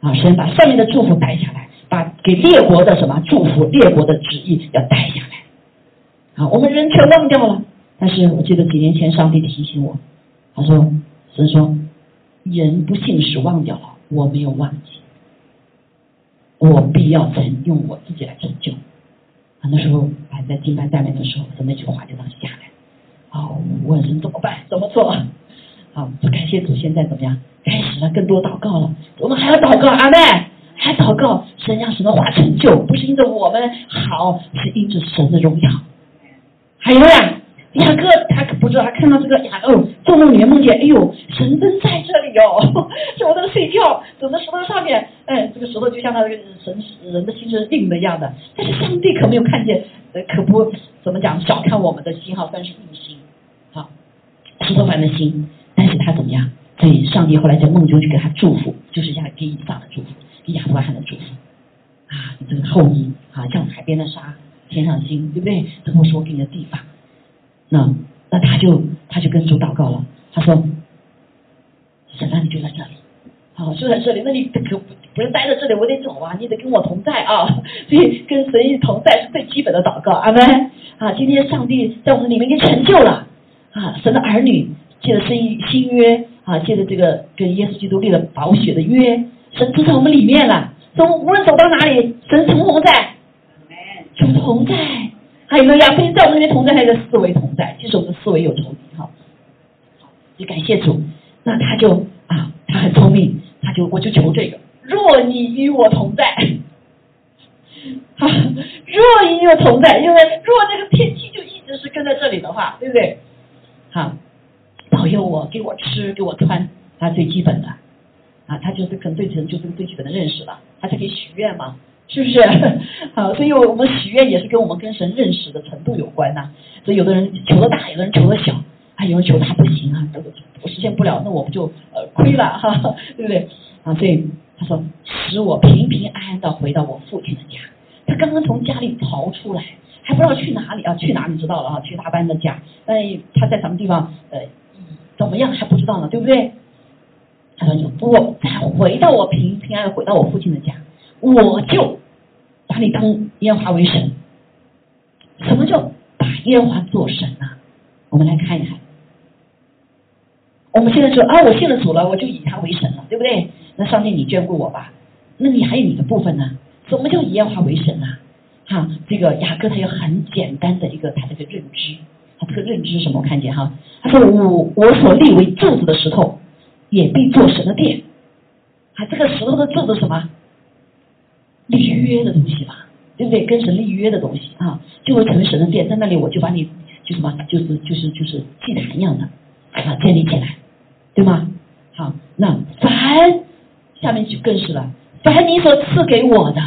啊，神把上面的祝福带下来，把给列国的什么祝福，列国的旨意要带下来。啊，我们人全忘掉了。但是我记得几年前上帝提醒我，他说神说人不信使忘掉了，我没有忘记，我必要成用我自己来成就。啊，那时候还在敬拜下面的时候，那句话就这样下来。好，问神怎么办？怎么做？好，感谢主，现在怎么样？开始了，更多祷告了。我们还要祷告，阿妹，还祷告，神让神的话成就，不是因着我们好，是因着神的荣耀。还有呀，雅各他可不知道，他看到这个雅哦，做梦里面梦见，哎呦，神灯在这里哦，在我在睡觉，走在石头上面，哎，这个石头就像那个神人的心是硬的一样的。但是上帝可没有看见，可不怎么讲，小看我们的心哈，算是硬心。好，石头。般的心，但是他怎么样？所以上帝后来在梦中就给他祝福，就是像给以撒的祝福，给亚伯拉罕的祝福啊，这个后裔啊，像海边的沙，天上星，对不对？这不是我给你的地方。那那他就他就跟主祷告了，他说：“神啊，你就在这里，好就在这里，那你可不不能待在这里，我得走啊，你得跟我同在啊。所以跟神一同在是最基本的祷告，阿门啊！今天上帝在我们里面已经成就了啊，神的儿女借着新新约。”啊，借着这个跟耶稣基督立了宝血的约，神住在我们里面了。走，无论走到哪里，神同同在，主同在。还有个呀，不仅在我们里面同在，还有个思维同在。其实我们的思维有仇敌，哈。好，就感谢主。那他就啊，他很聪明，他就我就求这个：若你与我同在，哈，若你与我同在，因为若这个天气就一直是跟在这里的话，对不对？好。保佑我，给我吃，给我穿，他最基本的，啊，他就是可能对神就是最基本的认识了，他才可以许愿嘛，是不是？好，所以我们许愿也是跟我们跟神认识的程度有关呐。所以有的人求的大，有的人求的小，啊，有人求他不行啊，我实现不了，那我不就呃亏了哈，对不对？啊，所以他说使我平平安安的回到我父亲的家。他刚刚从家里逃出来，还不知道去哪里啊？去哪里知道了啊？去大班的家，但他在什么地方？呃。怎么样还不知道呢，对不对？他说：“你我再回到我平平安的回到我父亲的家，我就把你当耶和华为神。什么叫把耶和华做神呢？我们来看一看。我们现在说啊，我信了主了，我就以他为神了，对不对？那上帝你眷顾我吧，那你还有你的部分呢？什么叫以耶和华为神呢？哈，这个雅各他有很简单的一个他这个认知。”他这个认知是什么？我看见哈，他说我我所立为柱子的石头，也必做神的殿。啊，这个石头的柱子什么？立约的东西吧，对不对？跟神立约的东西啊，就会成为神的殿。在那里我就把你就什么，就是就是就是祭坛一样的啊建立起来，对吗？好，那凡下面就更是了，凡你所赐给我的，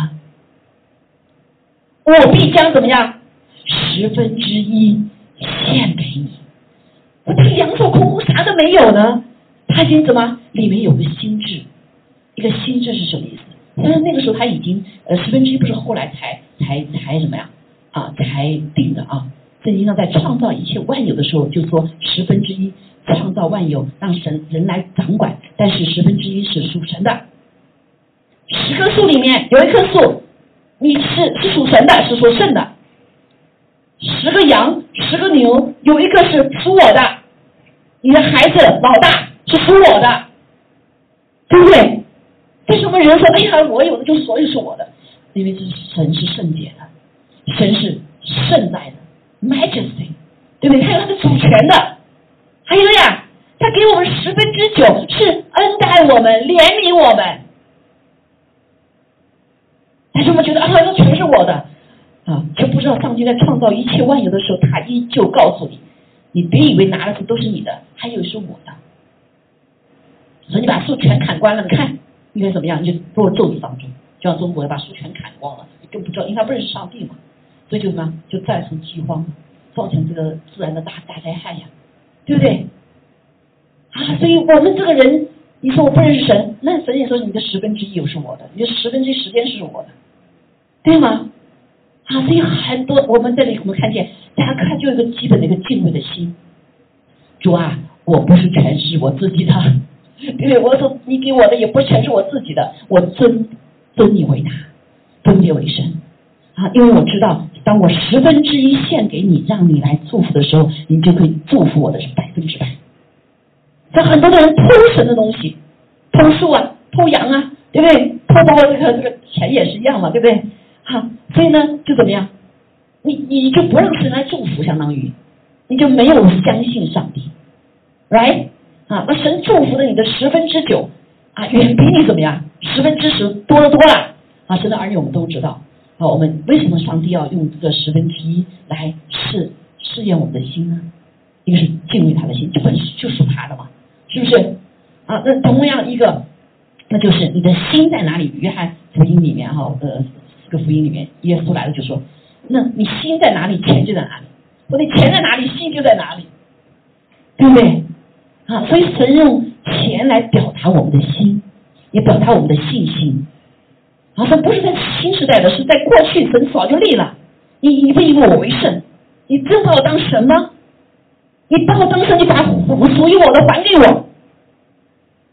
我必将怎么样？十分之一。献给你，我这两手空空，啥都没有呢。他已经怎么？里面有个心智，一个心智是什么意思？但是那个时候他已经呃十分之一，不是后来才才才什么呀？啊，才定的啊。圣经上在创造一切万有的时候，就说十分之一创造万有，让神人来掌管。但是十分之一是属神的。十棵树里面有一棵树，你是是属神的，是属圣的。十个羊，十个牛，有一个是属我的，你的孩子老大是属我的，对不对？人说哎呀，我有的就所有是我的？因为这是神是圣洁的，神是圣在的，majesty，对不对？他有他的主权的。还有呀，他给我们十分之九是恩待我们，怜悯我们。但是我们觉得啊，这全是我的。啊，却不知道上帝在创造一切万有的时候，他依旧告诉你，你别以为拿的都是你的，还有是我的。所以你把树全砍光了，你看应该怎么样？你就给我咒诅当中，就像中国把树全砍光了，你更不知道，因为他不认识上帝嘛，所以就什么，就造成饥荒，造成这个自然的大大灾害呀，对不对？啊，所以我们这个人，你说我不认识神，那神也说你的十分之一又是我的，你的十分之一时间是我的，对吗？啊，所以很多我们这里我们看见，大家看就有一个基本的一个敬畏的心。主啊，我不是全是我自己的，对不对？我说你给我的也不全是我自己的，我尊尊你为大，尊你为神啊！因为我知道，当我十分之一献给你，让你来祝福的时候，你就可以祝福我的是百分之百。这很多的人偷神的东西，偷树啊，偷羊啊，对不对？偷包这个这个钱也是一样嘛，对不对？好，所以呢，就怎么样？你你就不让神来祝福，相当于你就没有相信上帝，right？啊，那神祝福了你的十分之九啊，远比你怎么样？十分之十多的多了啊！神的儿女我们都知道啊，我们为什么上帝要用这个十分之一来试试验我们的心呢？一个是敬畏他的心，就本就属他的嘛，是不是？啊，那同样一个，那就是你的心在哪里？约翰福音里面哈，呃。四个福音里面，耶稣来了就说：“那你心在哪里，钱就在哪里。我的钱在哪里，心就在哪里，对不对？啊，所以神用钱来表达我们的心，也表达我们的信心。啊，这不是在新时代的，是在过去神早就立了。你你不以我为圣，你真把我当神吗？你把我当神，你把我属于我的还给我，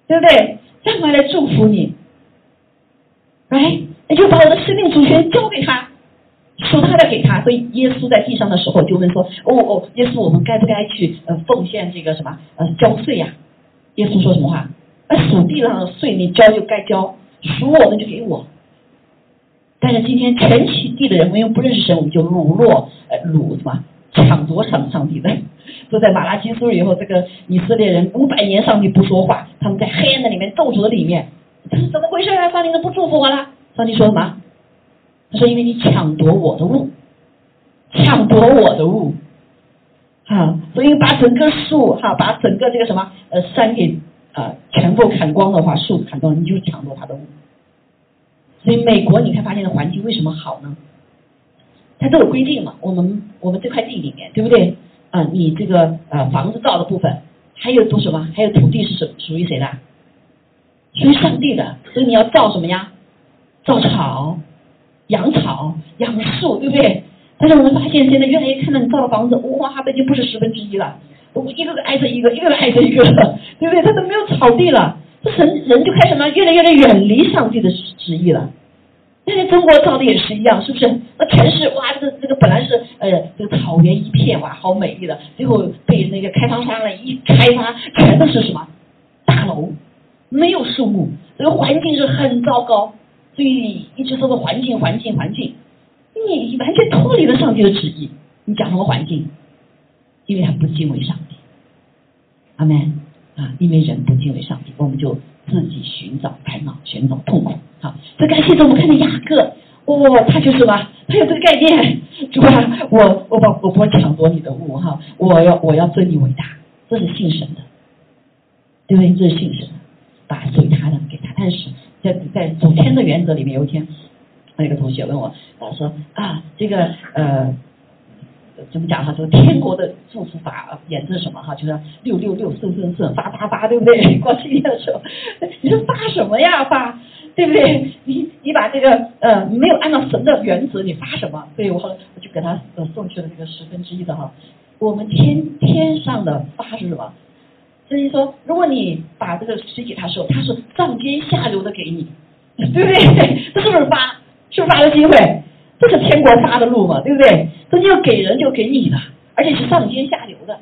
对不对？让我来祝福你，哎，你就把我的生命主权交给他，属他的给他。所以耶稣在地上的时候就问说：“哦哦，耶稣，我们该不该去呃奉献这个什么呃交税呀？”耶稣说什么话？那属地上的税你交就该交，属我的就给我。但是今天全体地的人，因为不认识神，我们就掳落呃掳什么抢夺上上帝的。都在马拉基书以后，这个以色列人五百年上帝不说话，他们在黑暗的里面咒诅的里面，这是怎么回事啊？上帝都不祝福我了？上帝说什么？他说因为你抢夺我的物，抢夺我的物，啊，所以把整个树哈，把整个这个什么呃山给啊全部砍光的话，树砍光，你就抢夺他的物。所以美国你看发现的环境为什么好呢？它都有规定嘛，我们我们这块地里面对不对？啊，你这个呃房子造的部分，还有多什么？还有土地是属属于谁的？属于上帝的。所以你要造什么呀？造草、养草、养树，对不对？但是我们发现现在越来越看到你造的房子，哇，已经不是十分之一了，我一个个挨着一个，一个个挨着一个，对不对？它都没有草地了，这人人就开始什么？越来越的远离上帝的旨意了。现在中国造的也是一样，是不是？那全是哇，这这个本来是呃这个草原一片哇，好美丽的，最后被那个开发商了一开发，全都是什么大楼，没有树木，这个环境是很糟糕。所以一直说个环境，环境，环境，你完全脱离了上帝的旨意。你讲什么环境？因为他不敬畏上帝。阿门啊！因为人不敬畏上帝，我们就自己寻找烦恼，寻找痛苦。好，这感谢主，我们看到雅各，哇，他就是吧，他有这个概念，主啊，我我把我不抢夺你的物哈，我要我要尊你为大，这是信神的，对不对？这是信神的，把属于他的给他。但是在在祖天的原则里面，有一天，那个同学问我，啊说啊，这个呃。怎么讲哈？说天国的祝福法演是什么哈？就是六六六顺顺顺发发发，对不对？过去的时候，你说发什么呀？发，对不对？你你把这个呃没有按照神的原则，你发什么？所以我后来我就给他送去了那个十分之一的哈。我们天天上的发是什么？所以说，如果你把这个水给他时候，他是上天下流的给你，对不对？这是不是发？是不是发的机会？这是天国发的路嘛，对不对？这就给人就给你的，而且是上天下流的，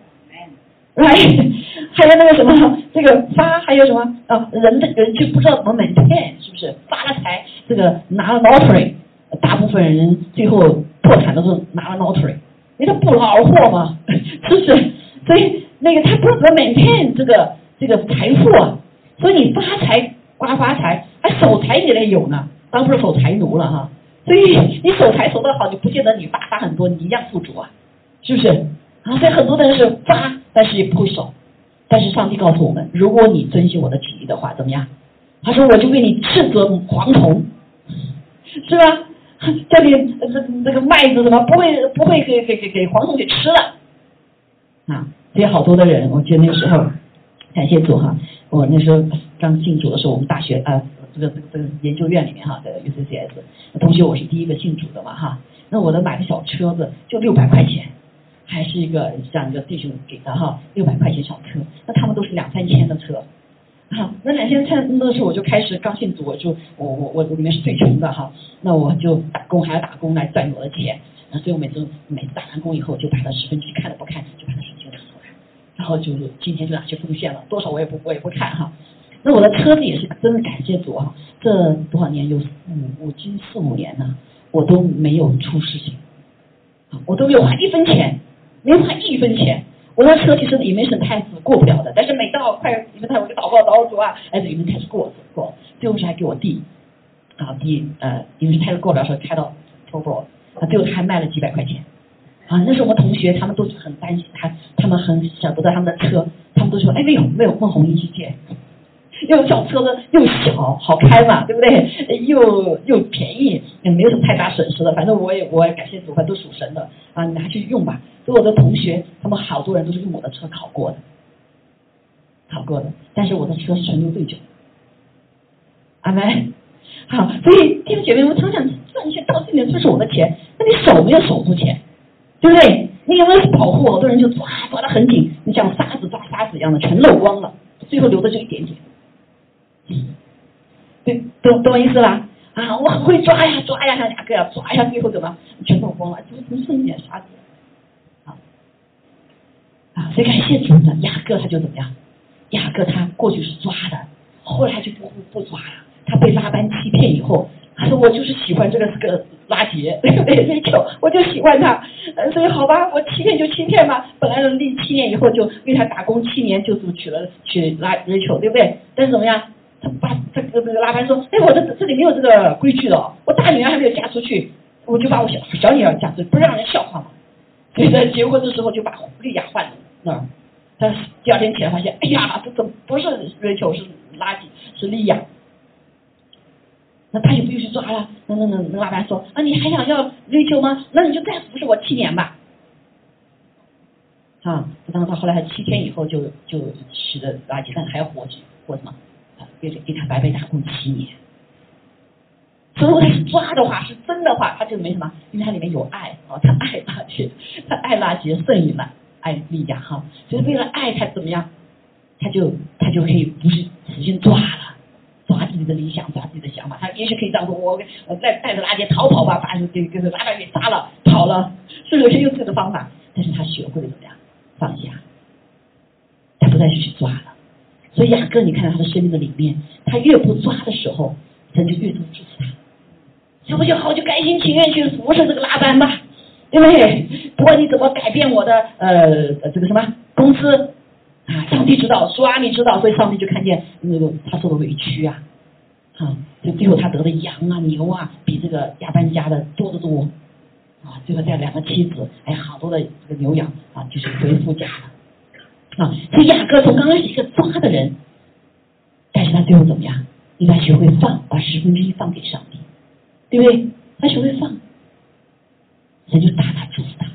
来，还有那个什么，这个发还有什么啊？人的人就不知道怎么 maintain，是不是？发了财，这个拿了 lottery，大部分人最后破产都是拿了 lottery，因为他不劳而获嘛，是不是？所以那个他不知道怎么 maintain 这个这个财富啊，所以你发财刮发财，还守财你得有呢，当不是守财奴了哈。所以你守财守得好，你不见得你发发很多，你一样富足啊，是不是？啊，所以很多的人是发，但是也不会守。但是上帝告诉我们，如果你遵循我的旨意的话，怎么样？他说我就为你斥责蝗虫，是吧？叫你这这个麦子什么不会不会给给给给蝗虫给吃了啊？所以好多的人，我记得那个时候，感谢主哈，我那时候刚信主的时候，我们大学啊。这个这个这个研究院里面哈，在 UCCS，同学我是第一个信主的嘛哈，那我的买个小车子就六百块钱，还是一个像一个弟兄给的哈，六百块钱小车，那他们都是两三千的车，哈，那两千车那时候我就开始刚信主，我就我我我里面是最穷的哈，那我就打工还要打工来赚我的钱，所以我每次每次打完工以后就把它十分之一看都不看，就把它，然后就是今天就拿去奉献了，多少我也不我也不看哈。那我的车子也是真的感谢主啊！这多少年有五五斤四五年呢，我都没有出事情，我都没有花一分钱，没花一分钱。我那车其实里面是太子过不了的，但是每到快你们太我就祷告祷告主啊，哎，你们开始过过，最后是还给我弟啊弟呃，因为太子过不了时候开到 Turbo，啊最后还卖了几百块钱啊。那时候我们同学他们都很担心他，他们很舍不得他们的车，他们都说哎没有没有孟红一去借。又小车子又小好开嘛，对不对？又又便宜，也没有什么太大损失的。反正我也我也感谢主，反正都属神的啊，你拿去用吧。所以我的同学他们好多人都是用我的车考过的，考过的，但是我的车是纯牛对酒。阿门。好，所以弟兄姐妹，我常想赚钱到这里，这是我的钱，那你守没有守住钱，对不对？你有没有保护？好多人就抓抓得很紧，你像沙子抓沙子一样的，全漏光了，最后留的就一点点。对，懂懂我意思吧？啊，我很会抓呀，抓呀，像雅各呀，抓呀，最后怎么全漏光了？就只剩一点沙子。啊啊，所以感谢主呢，雅各他就怎么样？雅各他过去是抓的，后来就不不抓了。他被拉班欺骗以后，他说我就是喜欢这个是个拉杰，对不对？追求我就喜欢他，所以好吧，我欺骗就欺骗吧。本来立七年以后就为他打工七年，就是娶了娶拉追求，对不对？但是怎么样？他把他这个拉班说，哎，我这这里没有这个规矩的，我大女儿还没有嫁出去，我就把我小小女儿嫁出去，不让人笑话嘛。所以在结婚的时候就把莉亚换了那。他第二天起来发现，哎呀，这怎么不是追求是垃圾，是莉亚。那他也不用去抓了。那那那那老板说，那你还想要追求吗？那你就再服侍我七年吧。啊，当他后来他七天以后就就使得垃圾，但还要活着，活什么？啊给给他白白打工七年。所以如果他是抓的话，是真的话，他就没什么，因为他里面有爱啊，他爱垃圾，他爱垃圾胜于爱爱利亚哈。所以为了爱他怎么样？他就他就可以不是使劲抓了。抓自己的理想，抓自己的想法，他也许可以这样说：我我再带着垃圾逃跑吧，把这个拉拉给杀了，跑了，是有些用这个方法。但是他学会了怎么样放下，他不再去抓了。所以雅各，你看到他的生命的里面，他越不抓的时候，神就越多祝福他。要不就好，就甘心情愿去服侍这个拉班吧，对不对？不管你怎么改变我的呃这个什么工资。啊，上帝知道，说啊，你知道，所以上帝就看见那个他受的委屈啊，啊，就最后他得的羊啊、牛啊，比这个亚班家的多得多，啊，最后带两个妻子，哎，好多的这个牛羊啊，就是回夫家了，啊，所以雅各从刚开始一个抓的人，但是他最后怎么样？应该学会放，把十分之一放给上帝，对不对？他学会放，神就大大祝福他，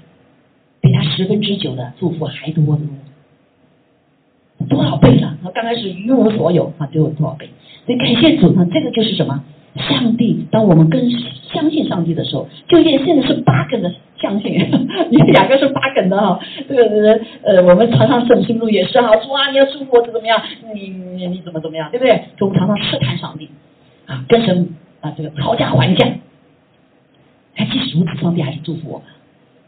比他十分之九的祝福还多多。多少倍了？他刚开始一无所有啊，就有多少倍？所以感谢主呢，这个就是什么？上帝，当我们更相信上帝的时候，就现现在是八梗的相信，你们两个是八梗的哈。这个呃，我们常常圣心路也是哈，主啊，你要祝福我怎么样？你你你怎么怎么样？对不对？就我们常常试探上帝啊，跟神啊这个讨价还价。哎即使如此，上帝还是祝福我们，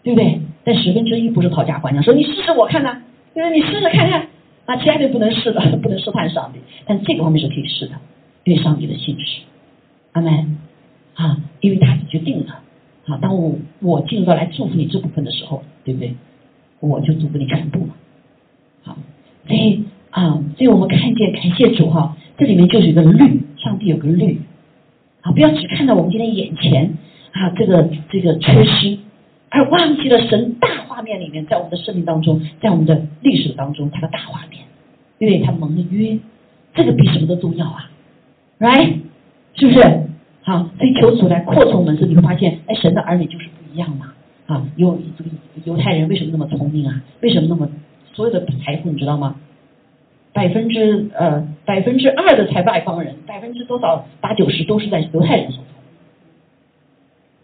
对不对？但十分之一不是讨价还价，说你试试我看呐，对不对？你试试看看。那其他的不能试的，不能试探上帝，但这个方面是可以试的，因为上帝的信实，阿门。啊，因为他决定了。啊，当我我进入到来祝福你这部分的时候，对不对？我就祝福你全部了，好，所以啊，所以我们看见感谢主哈，这里面就是一个律，上帝有个律，啊，不要只看到我们今天眼前啊这个这个缺失，而忘记了神大。画面里面，在我们的生命当中，在我们的历史当中，他的大画面，因为他蒙了约，这个比什么都重要啊，right？是不是？好，所以求主来扩充我们，是你会发现，哎，神的儿女就是不一样嘛。啊，犹这个犹太人为什么那么聪明啊？为什么那么所有的财富你知道吗？百分之呃百分之二的财外邦人，百分之多少八九十都是在犹太人手中。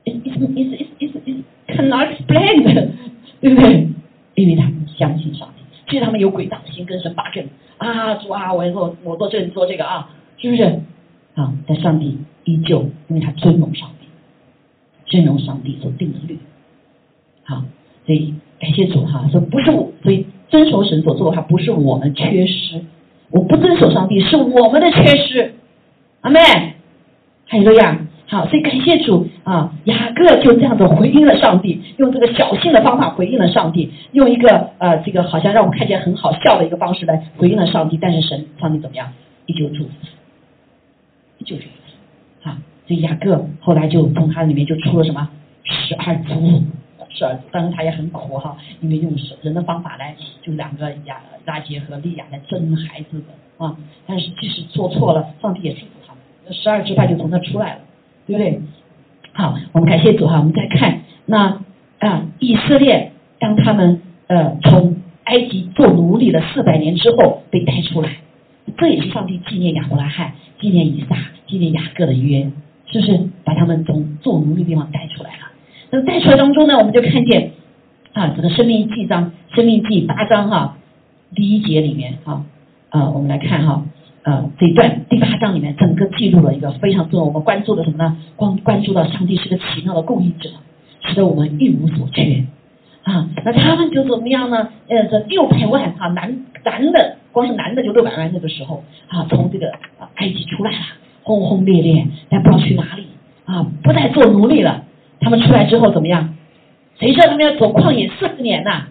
Is is is is is cannot explain. 对不对？因为他们相信上帝，其实他们有鬼大心，跟神八根啊，主啊，我做我做这做这个啊，是不是？啊，但上帝依旧，因为他尊荣上帝，尊荣上帝所定的律。好，所以感谢主哈，说不是我，所以遵守神所做的话，不是我们缺失，我不遵守上帝是我们的缺失。阿妹，还有这样。好，所以感谢主啊，雅各就这样子回应了上帝，用这个侥幸的方法回应了上帝，用一个呃这个好像让我们看见很好笑的一个方式来回应了上帝。但是神，上帝怎么样？依旧祝福，依旧祝福。啊，所以雅各后来就从他里面就出了什么十二族，十二。当然他也很苦哈，因为用人的方法来，就两个雅拉杰和利亚来争孩子的啊。但是即使做错了，上帝也祝福他们，十二支派就从那出来了。对不对？好，我们感谢主哈。我们再看那啊，以色列当他们呃从埃及做奴隶的四百年之后被带出来，这也是上帝纪念亚伯拉罕、纪念以撒、纪念雅各的约，是不是把他们从做奴隶地方带出来了？那带出来当中呢，我们就看见啊，这个生命记章、生命记八章哈，第一节里面哈啊，我们来看哈呃这一段第八章里面整个记录了一个非常重要，我们关注的什么呢？关关注到上帝是个奇妙的供应者，使得我们一无所缺。啊，那他们就怎么样呢？呃，这六百万哈男男的，光是男的就六百万那个时候啊，从这个埃及出来了，轰轰烈烈，但不知道去哪里啊，不再做奴隶了。他们出来之后怎么样？谁知道他们要走旷野四十年呐？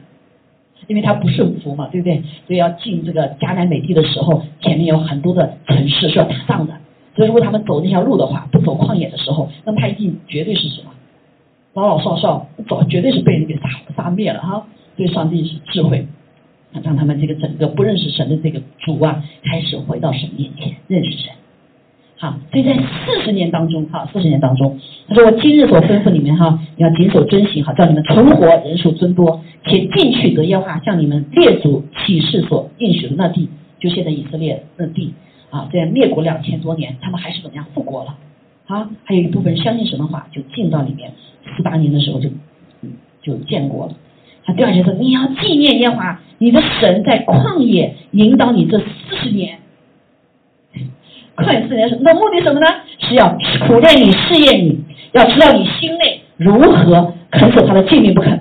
因为他不顺服嘛，对不对？所以要进这个迦南美地的时候，前面有很多的城市是要打仗的。所以如果他们走那条路的话，不走旷野的时候，那么他一定绝对是什么？老老少少走绝对是被人给杀杀灭了哈，对上帝是智慧，让他们这个整个不认识神的这个主啊，开始回到神面前认识神。好，所以在四十年当中哈，四十年当中，他说我今日所吩咐你们哈，要谨守遵行哈，叫你们存活，人数增多，且进去得耶和华向你们列祖启示所应许的那地，就现在以色列那地啊，这样灭国两千多年，他们还是怎么样复国了。啊，还有一部分人相信神的话，就进到里面。四八年的时候就就建国了。他第二节说：“你要纪念耶和华你的神在旷野引导你这四十年。旷野四年那目的什么呢？是要苦练你、试验你，要知道你心内如何肯守他的诫命不肯。”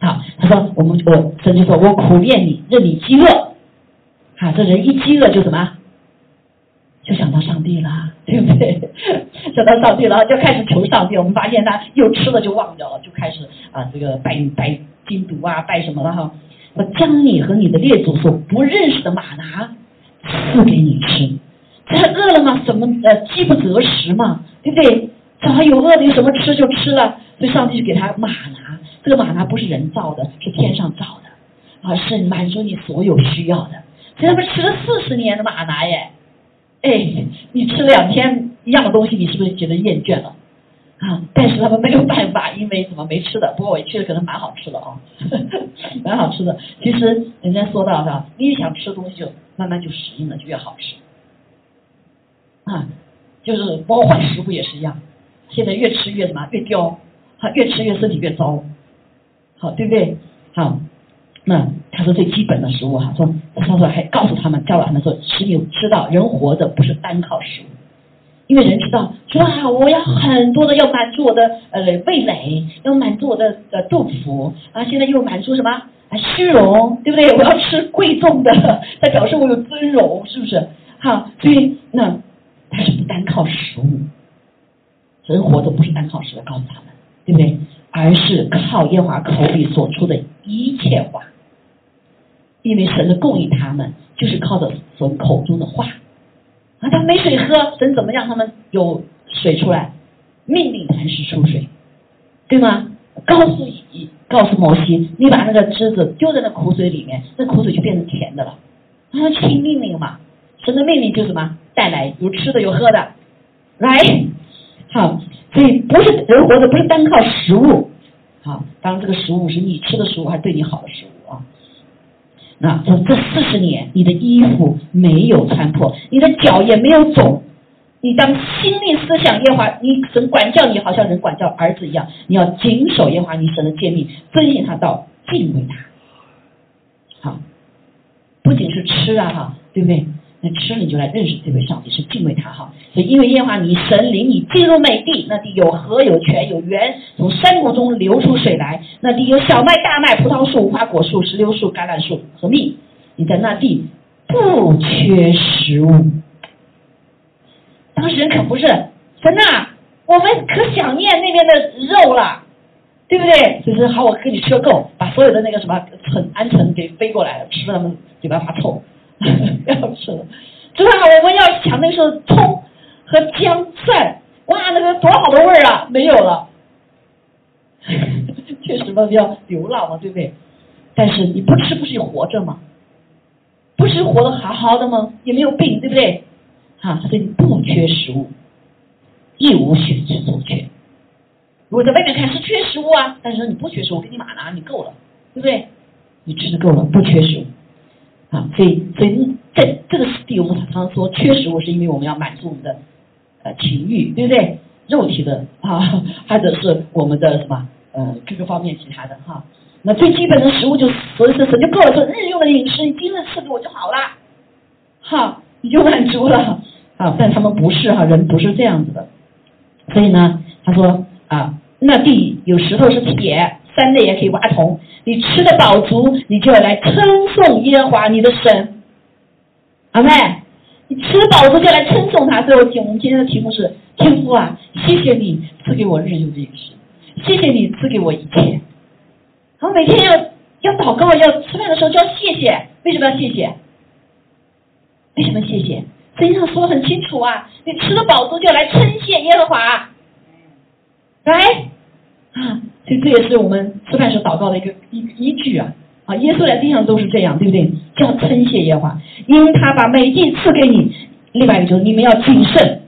好，他说：“我们我神就说我苦练你，任你饥饿。啊，这人一饥饿就什么？”就想到上帝了，对不对？想到上帝了，就开始求上帝。我们发现他又吃了就忘掉了，就开始啊，这个拜拜金毒啊，拜什么了哈？我将你和你的列祖所不认识的马拿赐给你吃。他饿了吗？什么呃饥不择食嘛，对不对？他有饿的有什么吃就吃了。所以上帝就给他马拿，这个马拿不是人造的，是天上造的，而是满足你所有需要的。所以他们吃了四十年的马拿耶。哎，你吃了两天一样的东西，你是不是觉得厌倦了啊？但是他们没有办法，因为怎么没吃的？不过我去的可能蛮好吃的啊，蛮好吃的。其实人家说到的，你越想吃东西，就慢慢就适应了，就越好吃啊。就是包括换食物也是一样，现在越吃越什么越刁，他越吃越身体越糟，好对不对？好。那他说最基本的食物哈，说他说还告诉他们教导他们说，使你知道人活着不是单靠食物，因为人知道说啊，我要很多的要满足我的呃味蕾，要满足我的呃肚腹啊，现在又满足什么啊虚荣，对不对？我要吃贵重的，在表示我有尊荣，是不是？好，所以那他是不单靠食物，人活着不是单靠食物，告诉他们，对不对？而是靠耶华口里所出的一切话。因为神的供应，他们就是靠着神口中的话啊，他没水喝，神怎么让他们有水出来？命令磐石出水，对吗？告诉以，告诉摩西，你把那个枝子丢在那苦水里面，那苦水就变成甜的了。他听命令嘛，神的命令就是什么？带来有吃的有喝的，来，好，所以不是人活着不是单靠食物，好，当然这个食物是你吃的食物，还是对你好的食物啊。那这这四十年，你的衣服没有穿破，你的脚也没有肿，你当心灵思想耶华，你神管教你，好像人管教儿子一样，你要谨守耶华你神的诫命，遵行他道，敬畏他。好，不仅是吃啊哈，对不对？那吃了你就来认识这位上帝，是敬畏他哈。所以因为耶和华你神领你进入美地，那地有河有泉有源，从山谷中流出水来。那地有小麦大麦葡萄树无花果树石榴树橄榄树和蜜。你在那地不缺食物。当时人可不是神呐，我们可想念那边的肉了，对不对？就是好，我给你吃个够，把所有的那个什么鹌鹌鹑给飞过来了，吃的他们嘴巴发臭。要吃了，知道我们要抢那时候葱和姜蒜，哇，那个多好的味儿啊，没有了。确实嘛，要流浪嘛，对不对？但是你不吃不是也活着吗？不是活得好好的吗？也没有病，对不对？啊，所以不缺食物，一无选择所缺。如果在外面看是缺食物啊，但是说你不缺食物，给你马拿，你够了，对不对？你吃的够了，不缺食物啊。所以，所以在这个地，我们常常说缺食物，是因为我们要满足我们的呃情欲，对不对？肉体的啊，或者是我们的什么呃各个方面其他的哈。那最基本的食物就所以说就够了，说日用的饮食，你今日吃给我就好了，哈，你就满足了啊。但他们不是哈，人不是这样子的。所以呢，他说啊，那地有石头是铁。山内也可以挖铜，你吃的饱足，你就要来称颂耶和华你的神，阿妹，你吃饱足就来称颂他。所以我今我们今天的题目是天父啊，谢谢你赐给我日用的饮食，谢谢你赐给我一切。好，每天要要祷告，要吃饭的时候就要谢谢。为什么要谢谢？为什么谢谢？圣经上说的很清楚啊，你吃的饱足就要来称谢耶和华，来啊。所以这也是我们吃饭时祷告的一个依依据啊啊！耶稣在地上都是这样，对不对？叫称谢耶和华，因为他把美地赐给你。另外一个就是你们要谨慎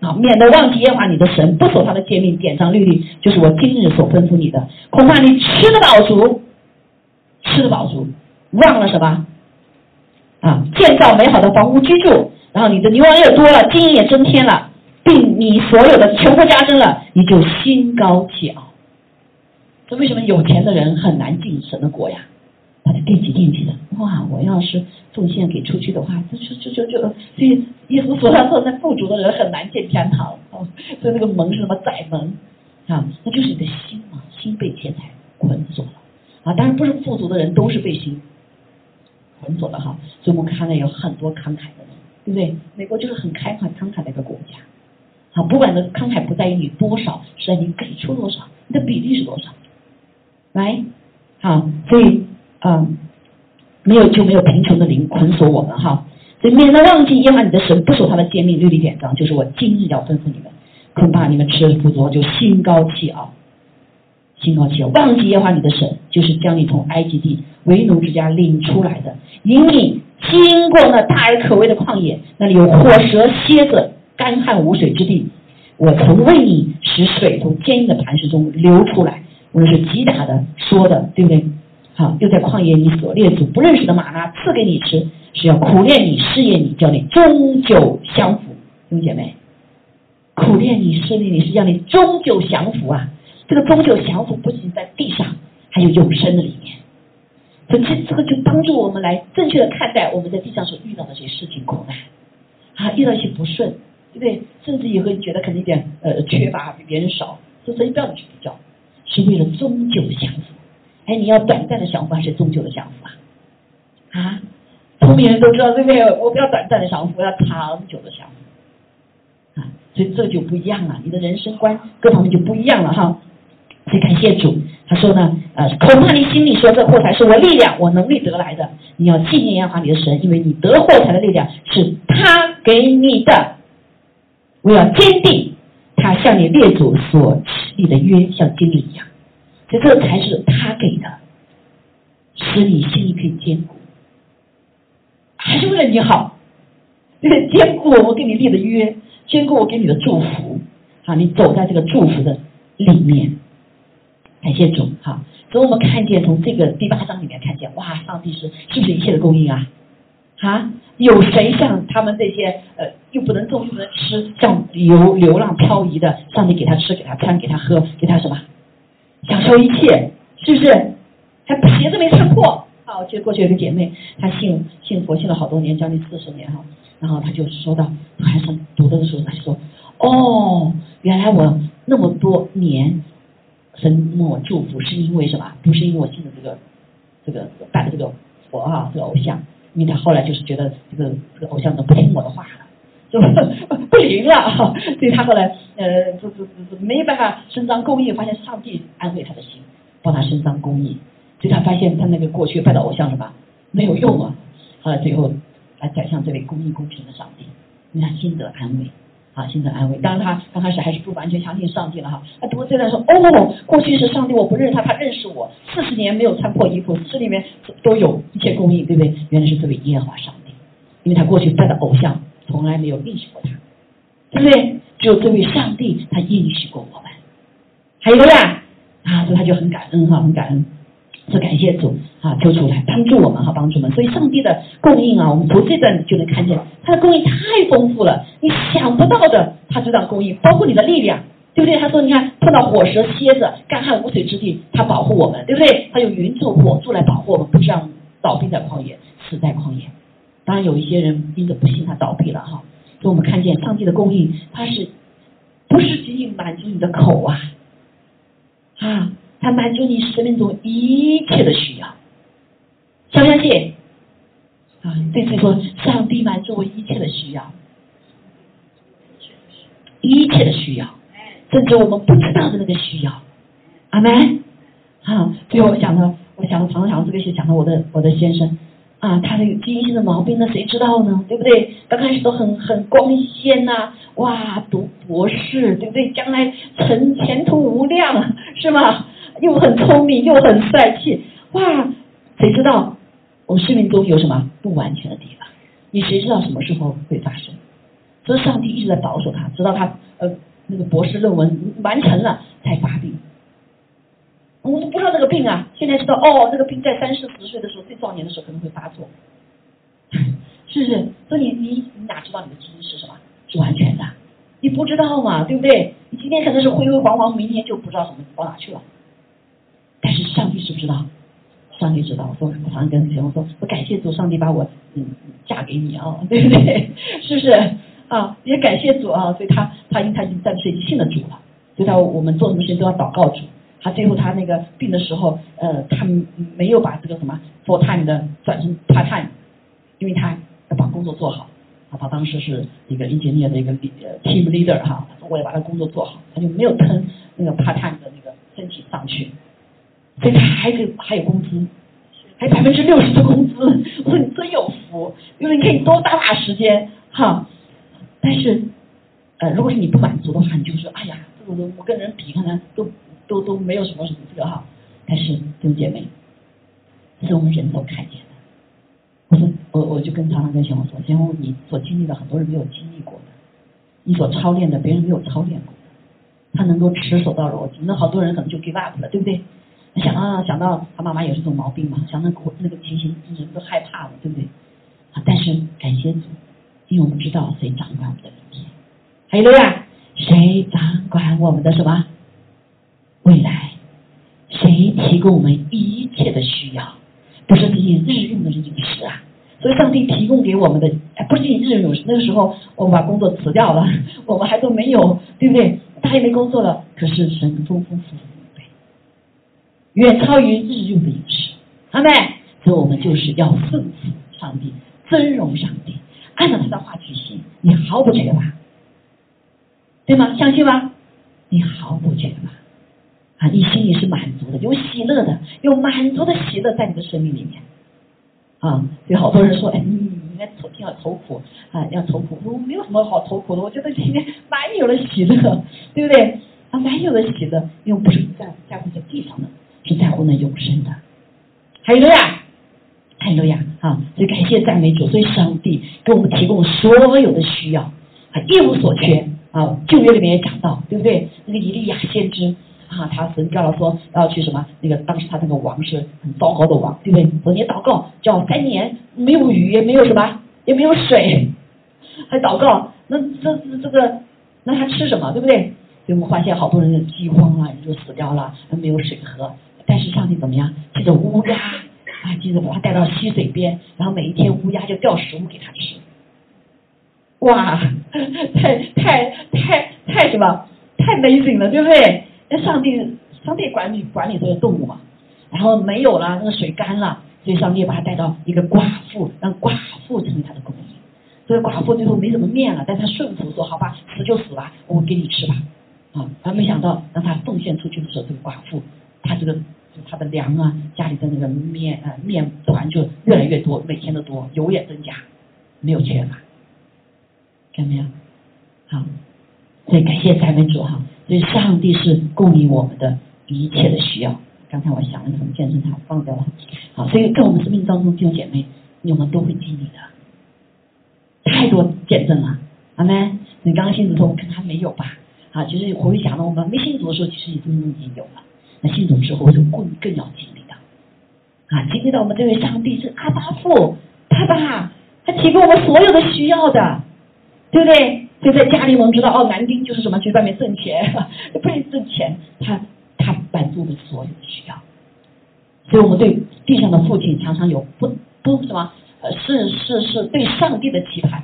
啊，免得忘记耶和华你的神，不守他的诫命、典章、律例，就是我今日所吩咐你的。恐怕你吃得饱足，吃得饱足，忘了什么啊？建造美好的房屋居住，然后你的牛羊又多了，金银也增添了，并你所有的全部加深了，你就心高气傲。那为什么有钱的人很难进神的国呀？他就惦记惦记的，哇！我要是奉献给出去的话，这就就就就，所以耶稣说他说那富足的人很难进天堂。哦，所以那个门是什么窄门啊？那就是你的心啊，心被钱财捆锁了啊！当然不是富足的人都是被心捆锁了哈。所以我们看到有很多慷慨的人，对不对？美国就是很开放慷慨的一个国家。啊，不管的慷慨不在于你多少，是在你给出多少，你的比例是多少。来，好，所以啊，没有就没有贫穷的灵捆锁我们哈，所以免得忘记耶和华你的神不守他的诫命。律例典章，就是我今日要吩咐你们，恐怕你们吃的不足就心高气傲，心高气傲，忘记耶和华你的神，就是将你从埃及地为奴之家领出来的，引你经过那大而可畏的旷野，那里有火蛇蝎子，干旱无水之地，我曾为你使水从坚硬的磐石中流出来。我们是击打的说的，对不对？好，又在旷野你所列祖不认识的玛拉赐给你吃，是要苦练你试验你，叫你终究降服，弟姐妹，苦练你试炼你是让你终究降服啊！这个终究降服不仅在地上，还有永生的里面。所以这这个就帮助我们来正确的看待我们在地上所遇到的这些事情苦难啊，遇到一些不顺，对不对？甚至也会觉得可能有点呃缺乏，比别人少，所以不要去比较。是为了终究的享福，哎，你要短暂的享福还是终究的享福啊？啊，聪明人都知道对不对？我不要短暂的享福，我要长久的享福啊！所以这就不一样了，你的人生观各方面就不一样了哈。所以感谢主，他说呢，呃，恐怕你心里说这货财是我力量、我能力得来的，你要纪念耶和华你的神，因为你得货财的力量是他给你的，我要坚定。他向你列祖所立的约，像经历一样，所以这才是他给的，使你心里可以坚固，还是为了你好，坚固我给你立的约，坚固我给你的祝福，好，你走在这个祝福的里面，感谢主，好，所以我们看见从这个第八章里面看见，哇，上帝是是不是一切的供应啊？啊，有谁像他们这些呃，又不能动又不能吃，像流流浪漂移的，上帝给他吃，给他穿，给他喝，给他什么，享受一切，是不是？还鞋子没穿破啊！我记得过去有个姐妹，她信信佛信了好多年，将近四十年哈，然后她就说到，还是读的时候，她就说，哦，原来我那么多年神默我祝福，是因为什么？不是因为我信的这个这个拜的这个佛哈，这个偶像。因为他后来就是觉得这个这个偶像都不听我的话就不灵了，所以他后来呃，这这这这没办法伸张公义，发现上帝安慰他的心，帮他伸张公义，所以他发现他那个过去拜的偶像什么没有用啊，后来最后来转向这位公义公平的上帝，让他心得安慰。啊，心得安慰。当然，他刚开始还是不完全相信上帝了哈。他读这段说，哦，过去是上帝，我不认识他，他认识我。四十年没有穿破衣服，这里面都有一切供应，对不对？原来是这位耶和华上帝，因为他过去拜的偶像从来没有应许过他，对不对？只有这位上帝，他应许过我们。还有呀，啊，所以他就很感恩哈，很感恩。是感谢主啊，求主来帮助我们哈，帮助我们。所以上帝的供应啊，我们从这段就能看见，他的供应太丰富了，你想不到的，他这段供应包括你的力量，对不对？他说，你看碰到火蛇、蝎子、干旱无水之地，他保护我们，对不对？他用云柱、火柱来保护我们，不让倒闭在旷野，死在旷野。当然有一些人因着不信，他倒闭了哈。所以我们看见上帝的供应，他是不是仅仅满足你的口啊？啊？他满足你生命中一切的需要，相不相信？啊，对自己说，上帝满足我一切的需要，一切的需要，甚至我们不知道的那个需要，阿门。啊，最后我想到，我想常常想到这个事，想到我的我的先生。啊，他的基因性的毛病，那谁知道呢？对不对？刚开始都很很光鲜呐，哇，读博士，对不对？将来成前途无量，是吗？又很聪明，又很帅气，哇！谁知道我生命中有什么不完全的地方？你谁知道什么时候会发生？所以上帝一直在保守他，直到他呃那个博士论文完成了才发病。我都不知道这个病啊，现在知道哦，那个病在三四十岁的时候，最壮年的时候可能会发作，是不是？所以你你你哪知道你的基因是什么？是完全的，你不知道嘛，对不对？你今天可能是辉辉煌煌，明天就不知道什么跑哪去了。但是上帝知不知道？上帝知道。我说我常常跟别人说，我感谢主，上帝把我嗯嫁给你啊，对不对？是不是啊？也感谢主啊，所以他他因他已经暂时已经信了主了，所以他我们做什么事情都要祷告主。他最后他那个病的时候，呃，他没有把这个什么 full time 的转成 part time，因为他要把工作做好。啊，他当时是一个 engineer 的一个 team leader 哈，他说我要把他工作做好，他就没有腾那个 part time 的那个申请上去，所以他还有还有工资，还百分之六十的工资。我说你真有福，因为你可以多打打时间哈。但是，呃，如果是你不满足的话，你就说哎呀，这个我跟人比可能都。都都没有什么什么这个哈，但是弟姐妹，是我们人都看见的。我说我我就跟常常跟小红说，小红你所经历的很多人没有经历过的，你所操练的别人没有操练过的，他能够持守到逻辑，那好多人可能就 give up 了，对不对？想到想到他妈妈有这种毛病嘛，想到那个情形，人都害怕了，对不对？啊，但是感谢主，因为我们知道谁掌管我们的明天，还有呀，谁掌管我们的什么？未来，谁提供我们一切的需要？不是仅仅日用的饮食啊！所以上帝提供给我们的，不是仅日用那个时候我们把工作辞掉了，我们还都没有，对不对？他也没工作了，可是神丰丰富富的远超于日用的饮食。阿妹，所以我们就是要顺服上帝，尊荣上帝，按照他的话去行，你毫不缺乏，对吗？相信吗？你毫不缺乏。啊，你心里是满足的，有喜乐的，有满足的喜乐在你的生命里面。啊，有好多人说，哎，你应该头天要愁苦啊，要愁苦。我没有什么好愁苦的，我觉得今天满有了喜乐，对不对？啊，满有了喜乐，因为不是在在乎这地上的，是在乎那永生的。还有呀，还有呀，啊，所以感谢赞美主，所以上帝给我们提供所有的需要，啊，一无所缺。啊，旧约里面也讲到，对不对？那个以利亚先知。啊，他神叫他说要去什么？那个当时他那个王是很糟糕的王，对不对？昨天祷告叫三年没有雨，也没有什么，也没有水，还祷告，那这这个，那他吃什么？对不对？所以我们发现好多人饥荒了，人就死掉了，没有水喝。但是上帝怎么样？记着乌鸦啊，记着把他带到溪水边，然后每一天乌鸦就掉食物给他吃。哇，太太太太什么？太 amazing 了，对不对？那上帝，上帝管理管理这个动物嘛，然后没有了，那个水干了，所以上帝把他带到一个寡妇，让寡妇成为他的供应。所以寡妇最后没什么面了，但他顺服说：“好吧，死就死吧，我给你吃吧。”啊，他没想到让他奉献出去的时候，这个寡妇，他这个他的粮啊，家里的那个面啊面团就越来越多，每天都多，油也增加，没有缺乏，看到没有？好，所以感谢赞美主哈。所以上帝是供应我们的一切的需要。刚才我想了什么健身堂放掉了，好，所以在我们生命当中弟兄姐妹，你们都会经历的，太多见证了，阿门。你刚刚信主的时候可能还没有吧？啊，其实回想了我们没信主的时候，其实已经已经有了。那信主之后就更更要经历的，啊，经历到我们这位上帝是阿巴父，爸爸，他提供我们所有的需要的，对不对？所以在家里我们知道，哦，男丁就是什么，去外面挣钱，不是挣钱，他他满足的所有的需要。所以我们对地上的父亲常常有不不什么，呃，是是是对上帝的期盼，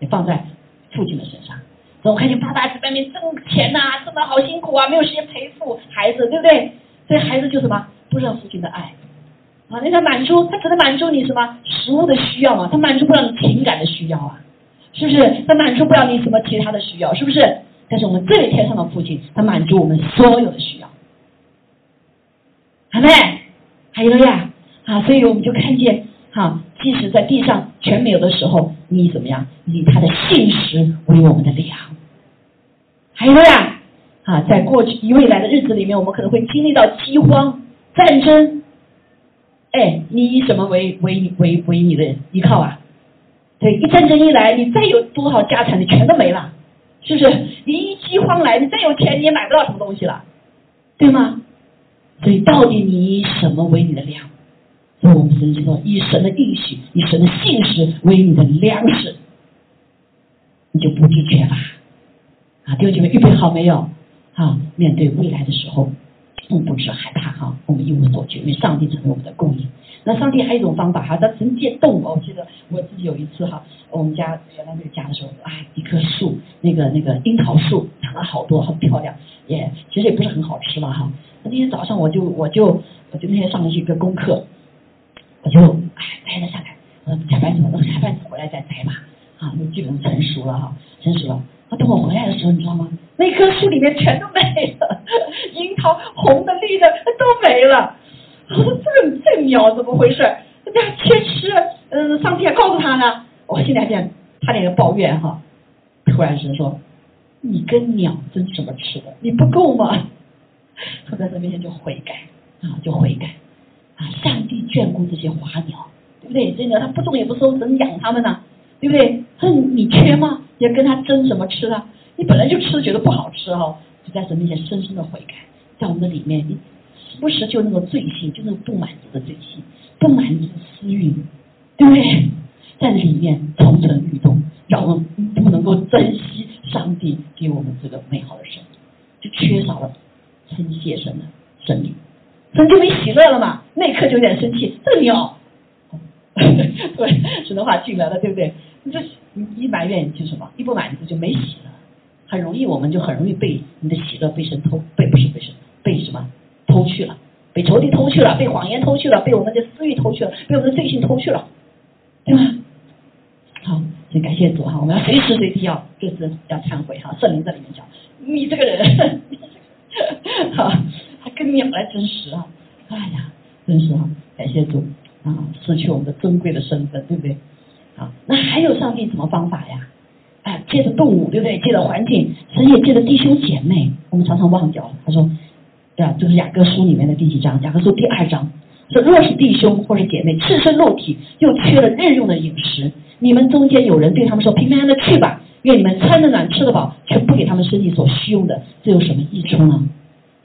也放在父亲的身上。所以我看见爸爸在外面挣钱呐，挣的好辛苦啊，没有时间陪父孩子，对不对？所以孩子就什么，不知道父亲的爱。啊，那他满足，他只能满足你什么食物的需要嘛？他满足不了你情感的需要啊，是不是？他满足不了你什么其他的需要，是不是？但是我们这位天上的父亲，他满足我们所有的需要，好没？还有呀，啊，所以我们就看见，哈，即使在地上全没有的时候，你怎么样？以他的信实为我们的粮。还有呀，啊，在过去未来的日子里面，我们可能会经历到饥荒、战争。哎，你以什么为为为为你的依靠啊？对，一战争一来，你再有多少家产，你全都没了，是不是？你一饥荒来，你再有钱，你也买不到什么东西了，对吗？所以，到底你以什么为你的粮？所以我们神说，以神的应许，以神的信实为你的粮食，你就不致缺乏。啊，弟兄姐妹，预备好没有？啊，面对未来的时候。并不是害怕哈，我们一无所惧，因为上帝成为我们的供应。那上帝还有一种方法哈，他曾借动物。我记得我自己有一次哈，我们家原来那个家的时候，啊，一棵树，那个那个樱桃树，长了好多，很漂亮，也 其实也不是很好吃了哈。那天早上我就我就我就那天上了一个功课，我就哎摘了？下来，我说下班么，等下班回来再摘吧，啊，那基本上成熟了？哈，成熟了。啊，等我回来的时候，你知道吗？那棵树里面全都没了，红的、绿的都没了。我说这这鸟怎么回事？人家缺吃，嗯，上帝告诉他呢。我现在见他那个抱怨哈，突然间说：“你跟鸟争什么吃的？你不够吗？”他在这面前就悔改啊，就悔改啊！上帝眷顾这些花鸟，对不对？这鸟它不种也不收，怎么养它们呢？对不对？恨你缺吗？要跟他争什么吃啊？你本来就吃觉得不好吃哈，就在神面前深深的悔改，在我们的里面，你时不时就那个罪性，就那个不满足的罪性，不满足的私欲，对不对？在里面蠢蠢欲动，让我们不能够珍惜上帝给我们这个美好的生命，就缺少了称谢神的生命，神就没喜乐了嘛？那一刻就有点生气，这个鸟，对，神的话进来了，对不对？你就你一埋怨就什么？一不满足就没喜了，很容易我们就很容易被你的喜乐被神偷，被不是被神被什么偷去了，被仇敌偷去了，被谎言偷去了，被我们的私欲偷去了，被我们的罪性偷去了，对吗？好，先感谢主哈，我们要随时随地要就是要忏悔哈，圣灵在里面讲，你这个人，好，还跟鸟来争食啊，哎呀，真是哈，感谢主啊，失去我们的尊贵的身份，对不对？啊，那还有上帝什么方法呀？哎，借着动物，对不对？借着环境，神也借着弟兄姐妹。我们常常忘掉了。他说，对，就是雅各书里面的第几章？雅各书第二章说：若是弟兄或是姐妹赤身肉体，又缺了日用的饮食，你们中间有人对他们说：平平安安的去吧，愿你们穿得暖，吃得饱，却不给他们身体所需用的，这有什么益处呢？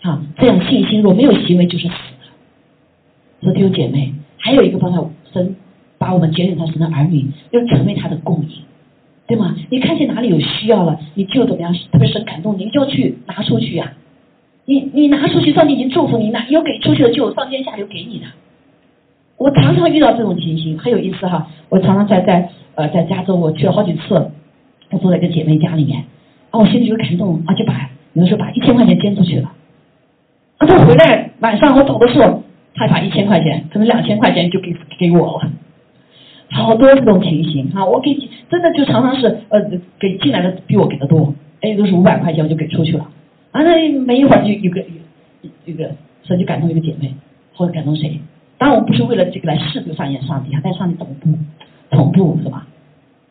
啊，这样信心若没有行为，就是死的。所以弟兄姐妹，还有一个方法，神。把我们拣选成神的儿女，要成为他的供应，对吗？你看见哪里有需要了，你就怎么样？特别是感动，你就要去拿出去呀。你你拿出去，上帝已经祝福你，那有给出去的就有上天下流给你的。我常常遇到这种情形，很有意思哈。我常常在在呃在加州，我去了好几次，我坐在一个姐妹家里面，啊，我心里就感动，啊，就把有的时候把一千块钱捐出去了，啊，他回来晚上我走的时候，他把一千块钱，可能两千块钱就给给我了。好多这种情形哈，我给真的就常常是呃给进来的比我给的多，哎都是五百块钱我就给出去了，啊那没一会儿就有个一个所以就感动一个姐妹或者感动谁，当然我不是为了这个来试图上演上帝啊，但上帝同步同步是吧？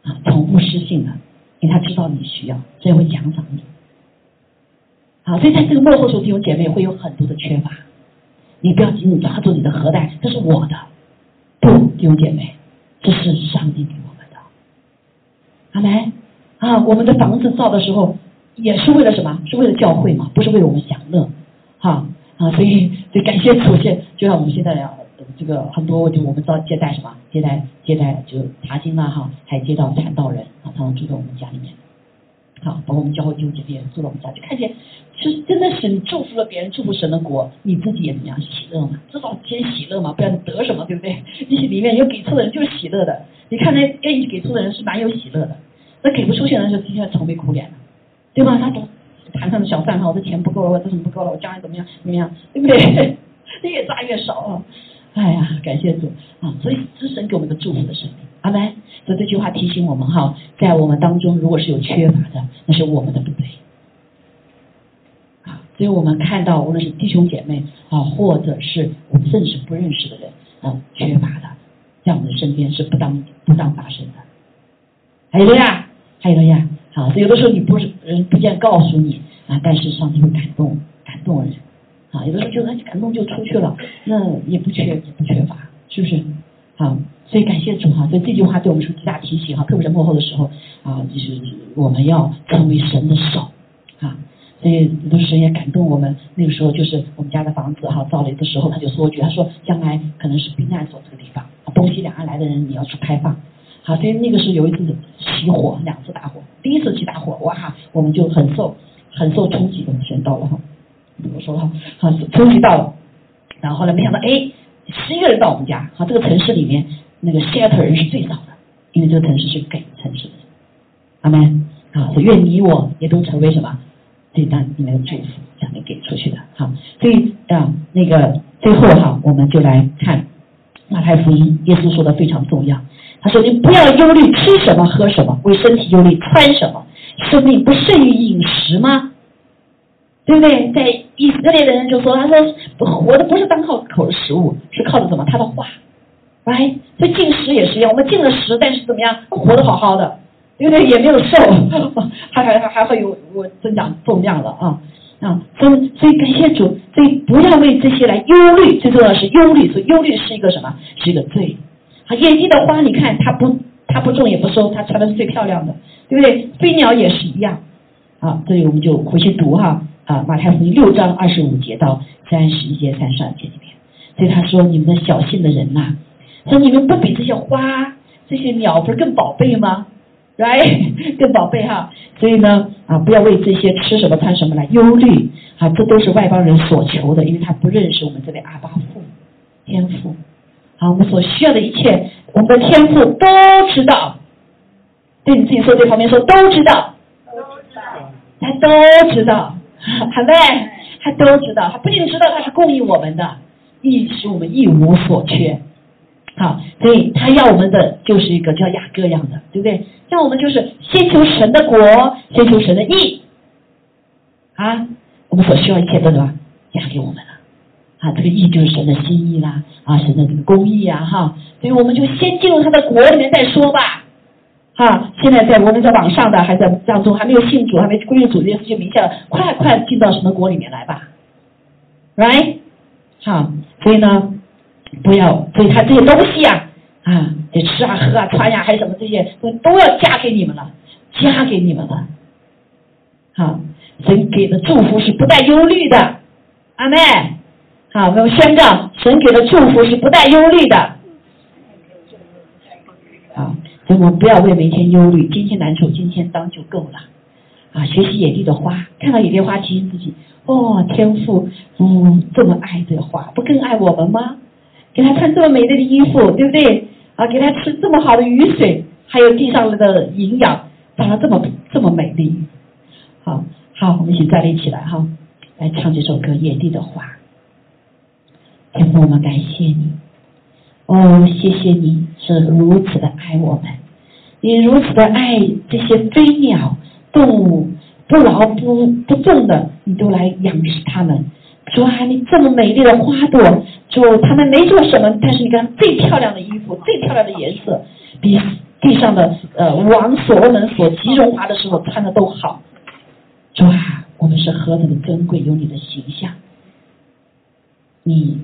啊同步失信的，因为他知道你需要，所以会奖赏你。好，所以在这个幕后时候，弟兄姐妹会有很多的缺乏，你不要紧紧抓住你的核弹，这是我的，不弟兄姐妹。这是上帝给我们的，阿门啊！我们的房子造的时候也是为了什么？是为了教会嘛？不是为了我们享乐，哈啊！所以，所以感谢主，现就像我们现在要这个很多就我们知道接待什么，接待接待就查经啦哈，还接到传道人啊，他们住在我们家里面，好，包括我们教会弟兄姐妹住在我们家，就看见，是真的是你祝福了别人，祝福神的国，你自己也怎么样喜乐嘛？至少先喜乐嘛，不然得什么，对不对？你里面有给错的人就是喜乐的，你看那愿意给错的人是蛮有喜乐的，那给不出去的人就天天愁眉苦脸的，对吧？他都盘上的小饭哈，我的钱不够了，我这什么不够了，我将来怎么样怎么样，对不对？越扎越少啊！哎呀，感谢主啊！所以是神给我们一个祝福的生命，阿门。所以这句话提醒我们哈，在我们当中如果是有缺乏的，那是我们的不对啊。所以我们看到无论是弟兄姐妹啊，或者是我们甚至不认识的人啊，缺乏的，在我们的身边是不当不当发生的。还有呀，还有呀，啊，有的时候你不是人不见告诉你啊，但是上帝会感动感动人。啊，有的时候就他感动就出去了，那也不缺也不缺乏，是不是？啊，所以感谢主哈，所以这句话对我们是极大提醒哈，特别是幕后的时候啊，就是我们要成为神的手啊，所以有的时候也感动我们。那个时候就是我们家的房子哈，造了的时候他就说句，他说将来可能是避难所这个地方，东西两岸来的人你要去开放。好，所以那个时候有一次起火，两次大火，第一次起大火，哇，我们就很受很受冲击我们，先到了哈。我说哈，好，终于到了，然后后来没想到，哎，十一个人到我们家，好，这个城市里面那个 shelter 人是最少的，因为这个城市是给城市的，阿门，啊，所以愿你我也都成为什么这单里面的祝福，将来给出去的，好，所以啊，那个最后哈，我们就来看马太福音，耶稣说的非常重要，他说你不要忧虑吃什么喝什么，为身体忧虑穿什么，生命不胜于饮食吗？对不对？在以色列的人就说：“他说活的不是单靠口的食物，是靠的什么？他的话，来，这进食也是一样。我们进了食，但是怎么样？活得好好的，对不对？也没有瘦，还还还还会有我增长重量了啊啊！所以所以感谢主，所以不要为这些来忧虑。最重要的是忧虑，所以忧虑是一个什么？是一个罪。好，野地的花，你看它不它不种也不收，它穿的是最漂亮的，对不对？飞鸟也是一样。好，这里我们就回去读哈。啊，马太福音六章二十五节到三十一节、三十二节里面，所以他说：“你们的小信的人呐，说你们不比这些花、这些鸟不是更宝贝吗？Right，更宝贝哈。所以呢，啊，不要为这些吃什么、穿什么来忧虑啊，这都是外邦人所求的，因为他不认识我们这位阿巴父天父。好，我们所需要的一切，我们的天赋都知道。对你自己说，对旁边说，都知道，都知道，他都知道。”好呗，他都知道，他不仅知道他是供应我们的，亦使我们一无所缺。好，所以他要我们的就是一个叫雅各样的，对不对？要我们就是先求神的国，先求神的义。啊，我们所需要一切都什么？加给我们了。啊，这个义就是神的心意啦，啊，神的这个公义啊，哈。所以我们就先进入他的国里面再说吧。啊，现在在我们在网上的还在当中，还没有信主，还没归入主这些事情名下，快快进到神的国里面来吧，right？好，所以呢，不要，所以他这些东西呀，啊，得吃啊、喝啊、穿呀，还有什么这些，都都要加给你们了，加给你们了。好，神给的祝福是不带忧虑的，阿妹，好，我们宣告，神给的祝福是不带忧虑的。好，所以我们不要为明天忧虑，今天难处今天当就够了。啊，学习野地的花，看到野地花提醒自己，哦，天父，嗯，这么爱这花，不更爱我们吗？给他穿这么美丽的衣服，对不对？啊，给他吃这么好的雨水，还有地上的营养，长得这么这么美丽。好，好，我们一起站立起来哈，来唱这首歌《野地的花》。天父，我们感谢你。哦，谢谢你是如此的爱我们，你如此的爱这些飞鸟、动物，不劳不不重的，你都来养食它们。主啊，你这么美丽的花朵，主他们没做什么，但是你看最漂亮的衣服、最漂亮的颜色，比地上的呃王所罗门所极荣华的时候穿的都好。主啊，我们是何等的珍贵，有你的形象，你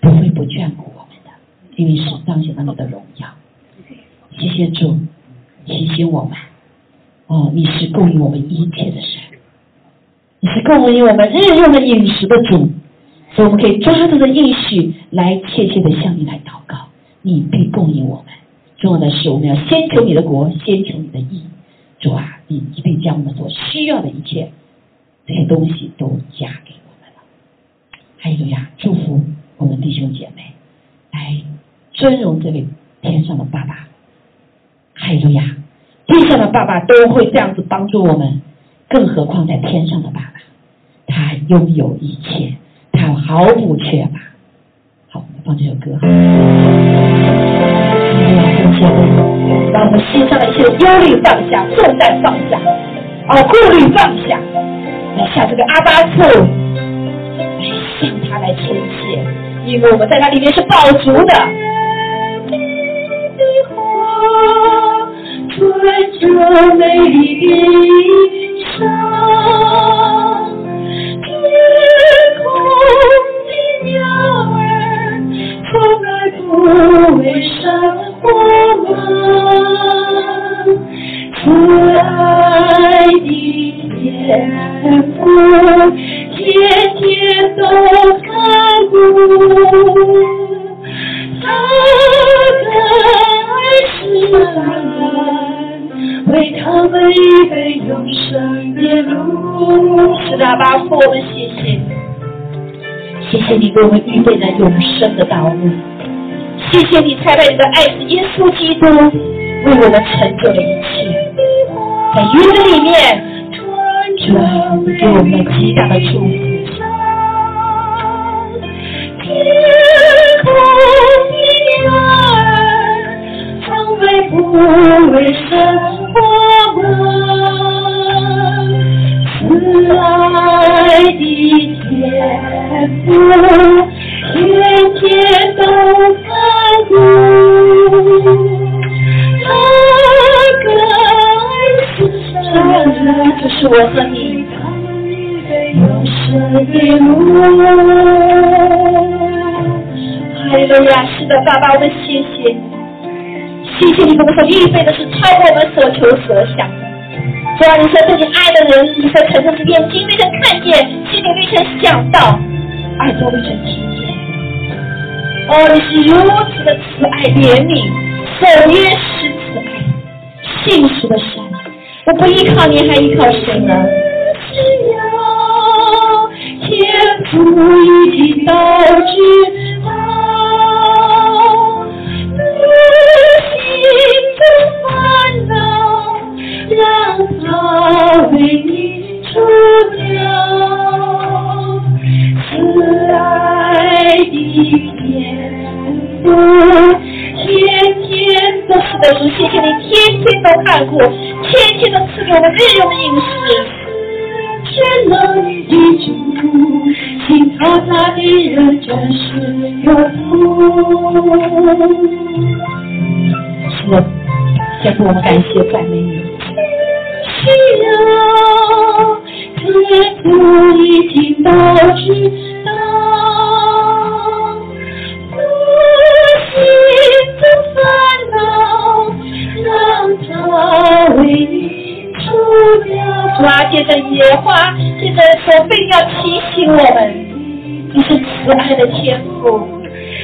不会不眷顾我们的。因为是彰显了你的荣耀，谢谢主提醒我们，哦，你是供应我们一切的神，你是供应我们日用的饮食的主，所以我们可以抓住这应许来切切的向你来祷告，你必供应我们。重要的是，我们要先求你的国，先求你的义。主啊，你一定将我们所需要的一切这些东西都加给我们了。还有呀，祝福我们弟兄姐妹，来尊荣这位天上的爸爸。还有呀，地上的爸爸都会这样子帮助我们，更何况在天上的爸爸，他拥有一切。他毫不缺乏。好，我们放这首歌。把我们心上的一切忧虑放下，重担放下，啊，顾虑放下，来向这个阿巴父，来牵线，因为我们在他里面是饱足的。穿着美丽的衣裳。天空的鸟儿从来不为生活。忙，慈爱的天父天天都看顾，他的是为他们预备永生的路。是的，爸父，我们谢谢你，谢谢你给我们预备的永生的道路。谢谢你才来你的爱子耶稣基督为我们成就了一切，在约的里面，主啊，你给我们极大的祝福。来不为生。我们慈爱的天父，天天都看顾，那个爱是谁？就是我和你，永生的路。哈利路亚！是的，爸爸，我们谢谢你。谢谢你我们所预备的是超过我们所求所想的。主啊，你说对你爱的人，你说曾经眼睛未曾看见，心里未曾想到，耳朵未曾听见。哦，你是如此的慈爱怜悯，守约是慈爱，信实的神。我不依靠你，还依靠谁呢？只要天赋已经导致。让它为你除掉。慈爱的天父，天天都是的主，谢谢你天天都看顾，天天都赐给我们日用的饮食。天能的主，信靠他的人真是有福。是的。天父，我感谢赞美你。需要天父已经都知道，我心的烦恼让他为你除掉。主啊，借着野花，借着所并要提醒我们，你是慈爱的天父，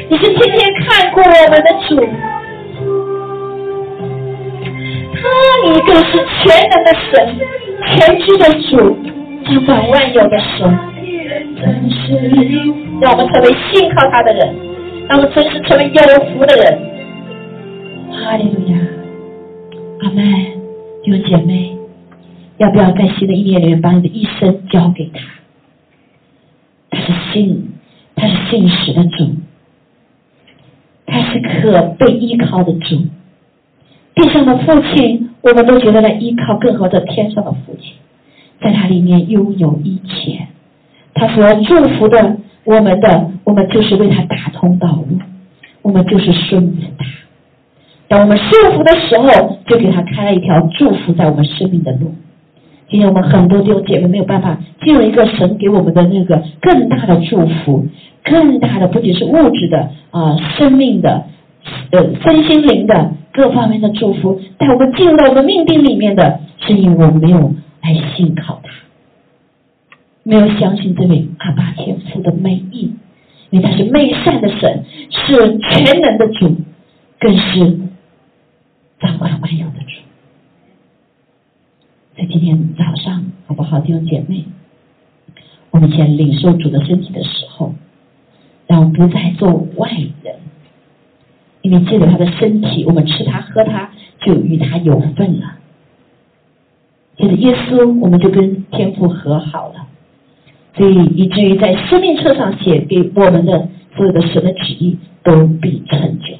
你是天天看过我们的主。他一个是全能的神，全知的主，掌管万有的神。让我们成为信靠他的人，让我们真实成为有福的人。哈利路亚，阿门。弟兄姐妹，要不要在新的一年里面把你的一生交给他？他是信，他是信实的主，他是可被依靠的主。地上的父亲，我们都觉得来依靠，更何况天上的父亲，在他里面拥有一切。他所祝福的我们的，我们就是为他打通道路，我们就是顺服他。当我们顺服的时候，就给他开了一条祝福在我们生命的路。今天我们很多弟兄姐妹没有办法进入一个神给我们的那个更大的祝福，更大的不仅是物质的啊，生命的。呃，身心灵的各方面的祝福，带我们进入到我们命定里面的，是因为我们没有来信靠他，没有相信这位阿爸天父的美意。因为他是美善的神，是全能的主，更是掌管万有的主。在今天早上，好不好，弟兄姐妹？我们先领受主的身体的时候，让我们不再做外人，因为借着他的身体，我们吃他喝他，就与他有份了。借着耶稣，我们就跟天父和好了。所以以至于在生命册上写给我们的所有的神的旨意都必成就。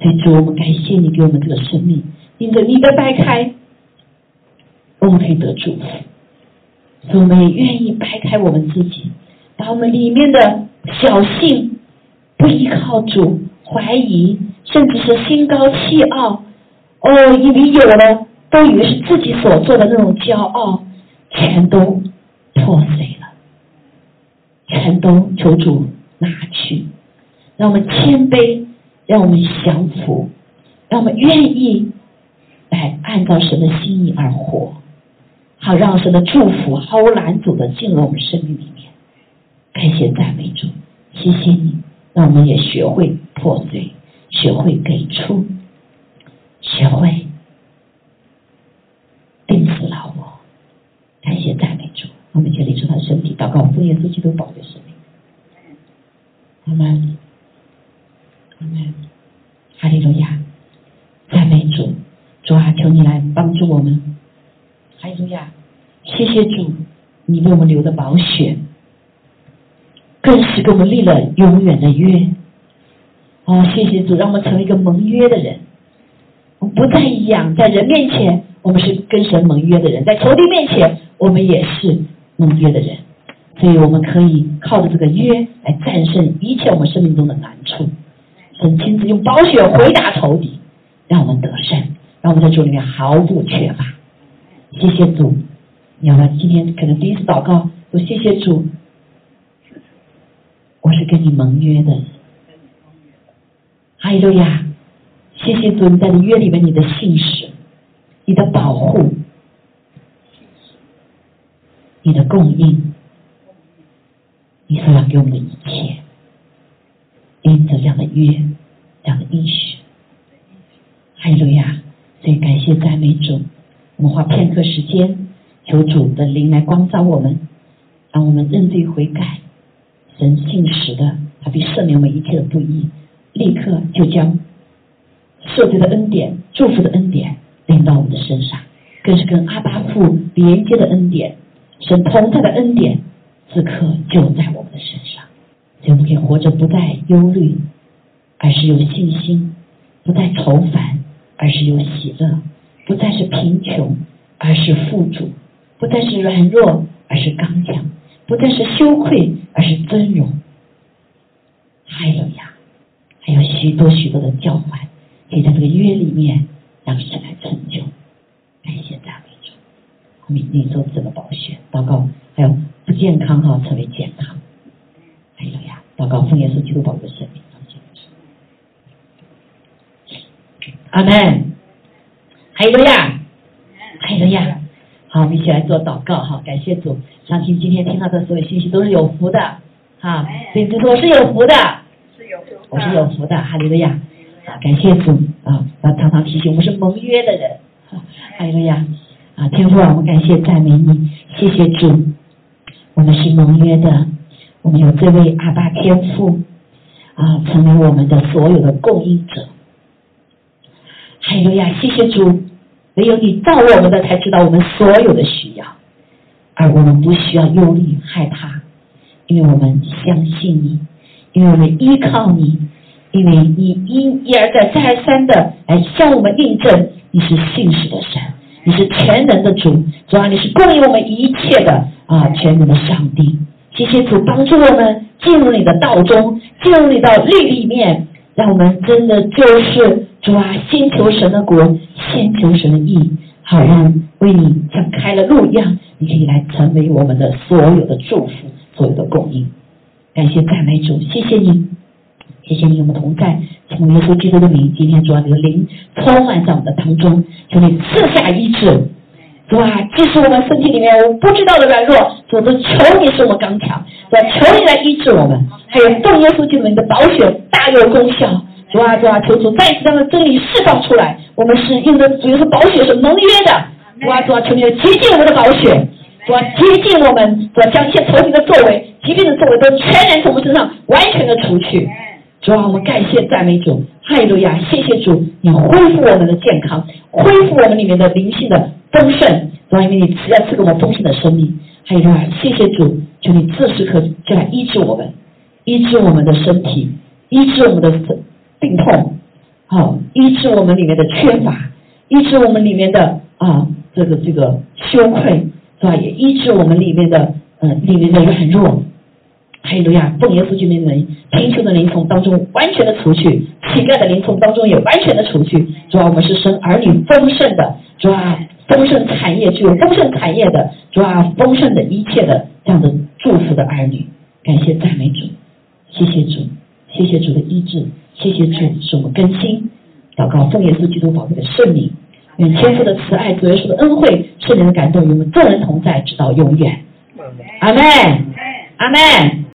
所以主，我们感谢你给我们这个生命，因着你的掰开，我们可以得祝福。所以我们也愿意掰开我们自己，把我们里面的小性、不依靠主、怀疑，甚至是心高气傲，哦，以为有了都以为是自己所做的那种骄傲，全都破碎了，全都求主拿去，让我们谦卑，让我们降服，让我们愿意来按照神的心意而活。好，让神的祝福毫无拦阻的进入我们生命里面。感谢赞美主，谢谢你，让我们也学会破碎，学会给出，学会定死老我。感谢赞美主，我们就立出他身体，祷告奉耶稣基督宝贵生命。阿门，阿门，哈利路亚，赞美主，主啊，求你来帮助我们。哈利路亚！谢谢主，你为我们留的宝血，更是给我们立了永远的约。哦，谢谢主，让我们成为一个盟约的人。我们不再一样，在人面前，我们是跟神盟约的人；在仇敌面前，我们也是盟约的人。所以，我们可以靠着这个约来战胜一切我们生命中的难处。神亲自用宝血回答仇敌，让我们得胜，让我们在主里面毫不缺乏。谢谢主，你要今天可能第一次祷告，说谢谢主，我是跟你盟约的。哈利路亚，谢谢主，你在你约里面你的信使，你的保护，你的供应，你所要给我们的一切，因着这样的约，这样的应许。哈利路亚，所以感谢赞美主。我们花片刻时间，求主的灵来光照我们，让我们认罪悔改。神信实的，他必赦免我们一切的不义，立刻就将赦罪的恩典、祝福的恩典领到我们的身上，更是跟阿巴父连接的恩典、神同在的恩典，此刻就在我们的身上。所以我们可以活着不再忧虑，而是有信心；不再愁烦，而是有喜乐。不再是贫穷，而是富足；不再是软弱，而是刚强；不再是羞愧，而是尊荣。还有呀，还有许多许多的交换，可以在这个约里面让神来成就。感谢赞美主，我们领受这个保险祷告，还有不健康哈成为健康。还有呀，祷告奉耶稣基督宝贵生命，阿门。还有呀，还有呀，好，我们一起来做祷告哈，感谢主，相信今天听到的所有信息都是有福的，哈，所以我是有福的，是有福，我是有福的，哈利路亚，啊，感谢主啊，要常常提醒我们是盟约的人，哈利路亚，啊，天父啊，我们感谢赞美你，谢谢主，我们是盟约的，我们有这位阿爸天父啊，成为我们的所有的供应者。哈利路亚！谢谢主，唯有你造我们的才知道我们所有的需要，而我们不需要忧虑害怕，因为我们相信你，因为我们依靠你，因为你一一而再再而三的来向我们印证你是信实的神，你是全能的主，主啊，你是供应我们一切的啊全能的上帝。谢谢主帮助我们进入你的道中，进入你的律里面，让我们真的就是。主啊，先求神的国，先求神的义，好让为你像开了路一样，你可以来成为我们的所有的祝福，所有的供应。感谢赞美主，谢谢你，谢谢你我们同在，从耶稣基督的名，今天主啊，你的灵充满在我们的当中，求你赐下医治，主啊，即使我们身体里面我不知道的软弱，主都求你使我们刚强，主，求你来医治我们。还有奉耶稣基督的宝血大有功效，主啊主啊，求主再次将这真理释放出来。我们是用的主要是宝血是盟约的，主啊主啊，求你洁净我们的宝血，主啊洁净我们，主啊将一切仇敌的作为、疾病的作为都全然从我们身上完全的除去。主啊，我们感谢赞美主，哈利路亚！谢谢主，你恢复我们的健康，恢复我们里面的灵性的丰盛。主啊，因为你实在赐给我们丰盛的生命，哈利路亚！谢谢主，求你这时刻就来医治我们，医治我们的身体，医治我们的病痛，好，医治我们里面的缺乏，医治我们里面的啊这个这个羞愧，是吧？也医治我们里面的嗯里面的软弱。哈利路亚！奉耶稣基督的名，贫穷的灵从当中完全的除去，乞丐的灵从当中也完全的除去。主啊，我们是生儿女丰盛的，主啊，丰盛产业具有丰盛产业的，主啊，丰盛的一切的这样的祝福的儿女。感谢赞美主，谢谢主，谢谢主的医治，谢谢主使我们更新。祷告奉耶稣基督宝贵的圣名，愿天父的慈爱、主耶稣的恩惠、圣灵的感动与我们众人同在，直到永远。阿门，阿门。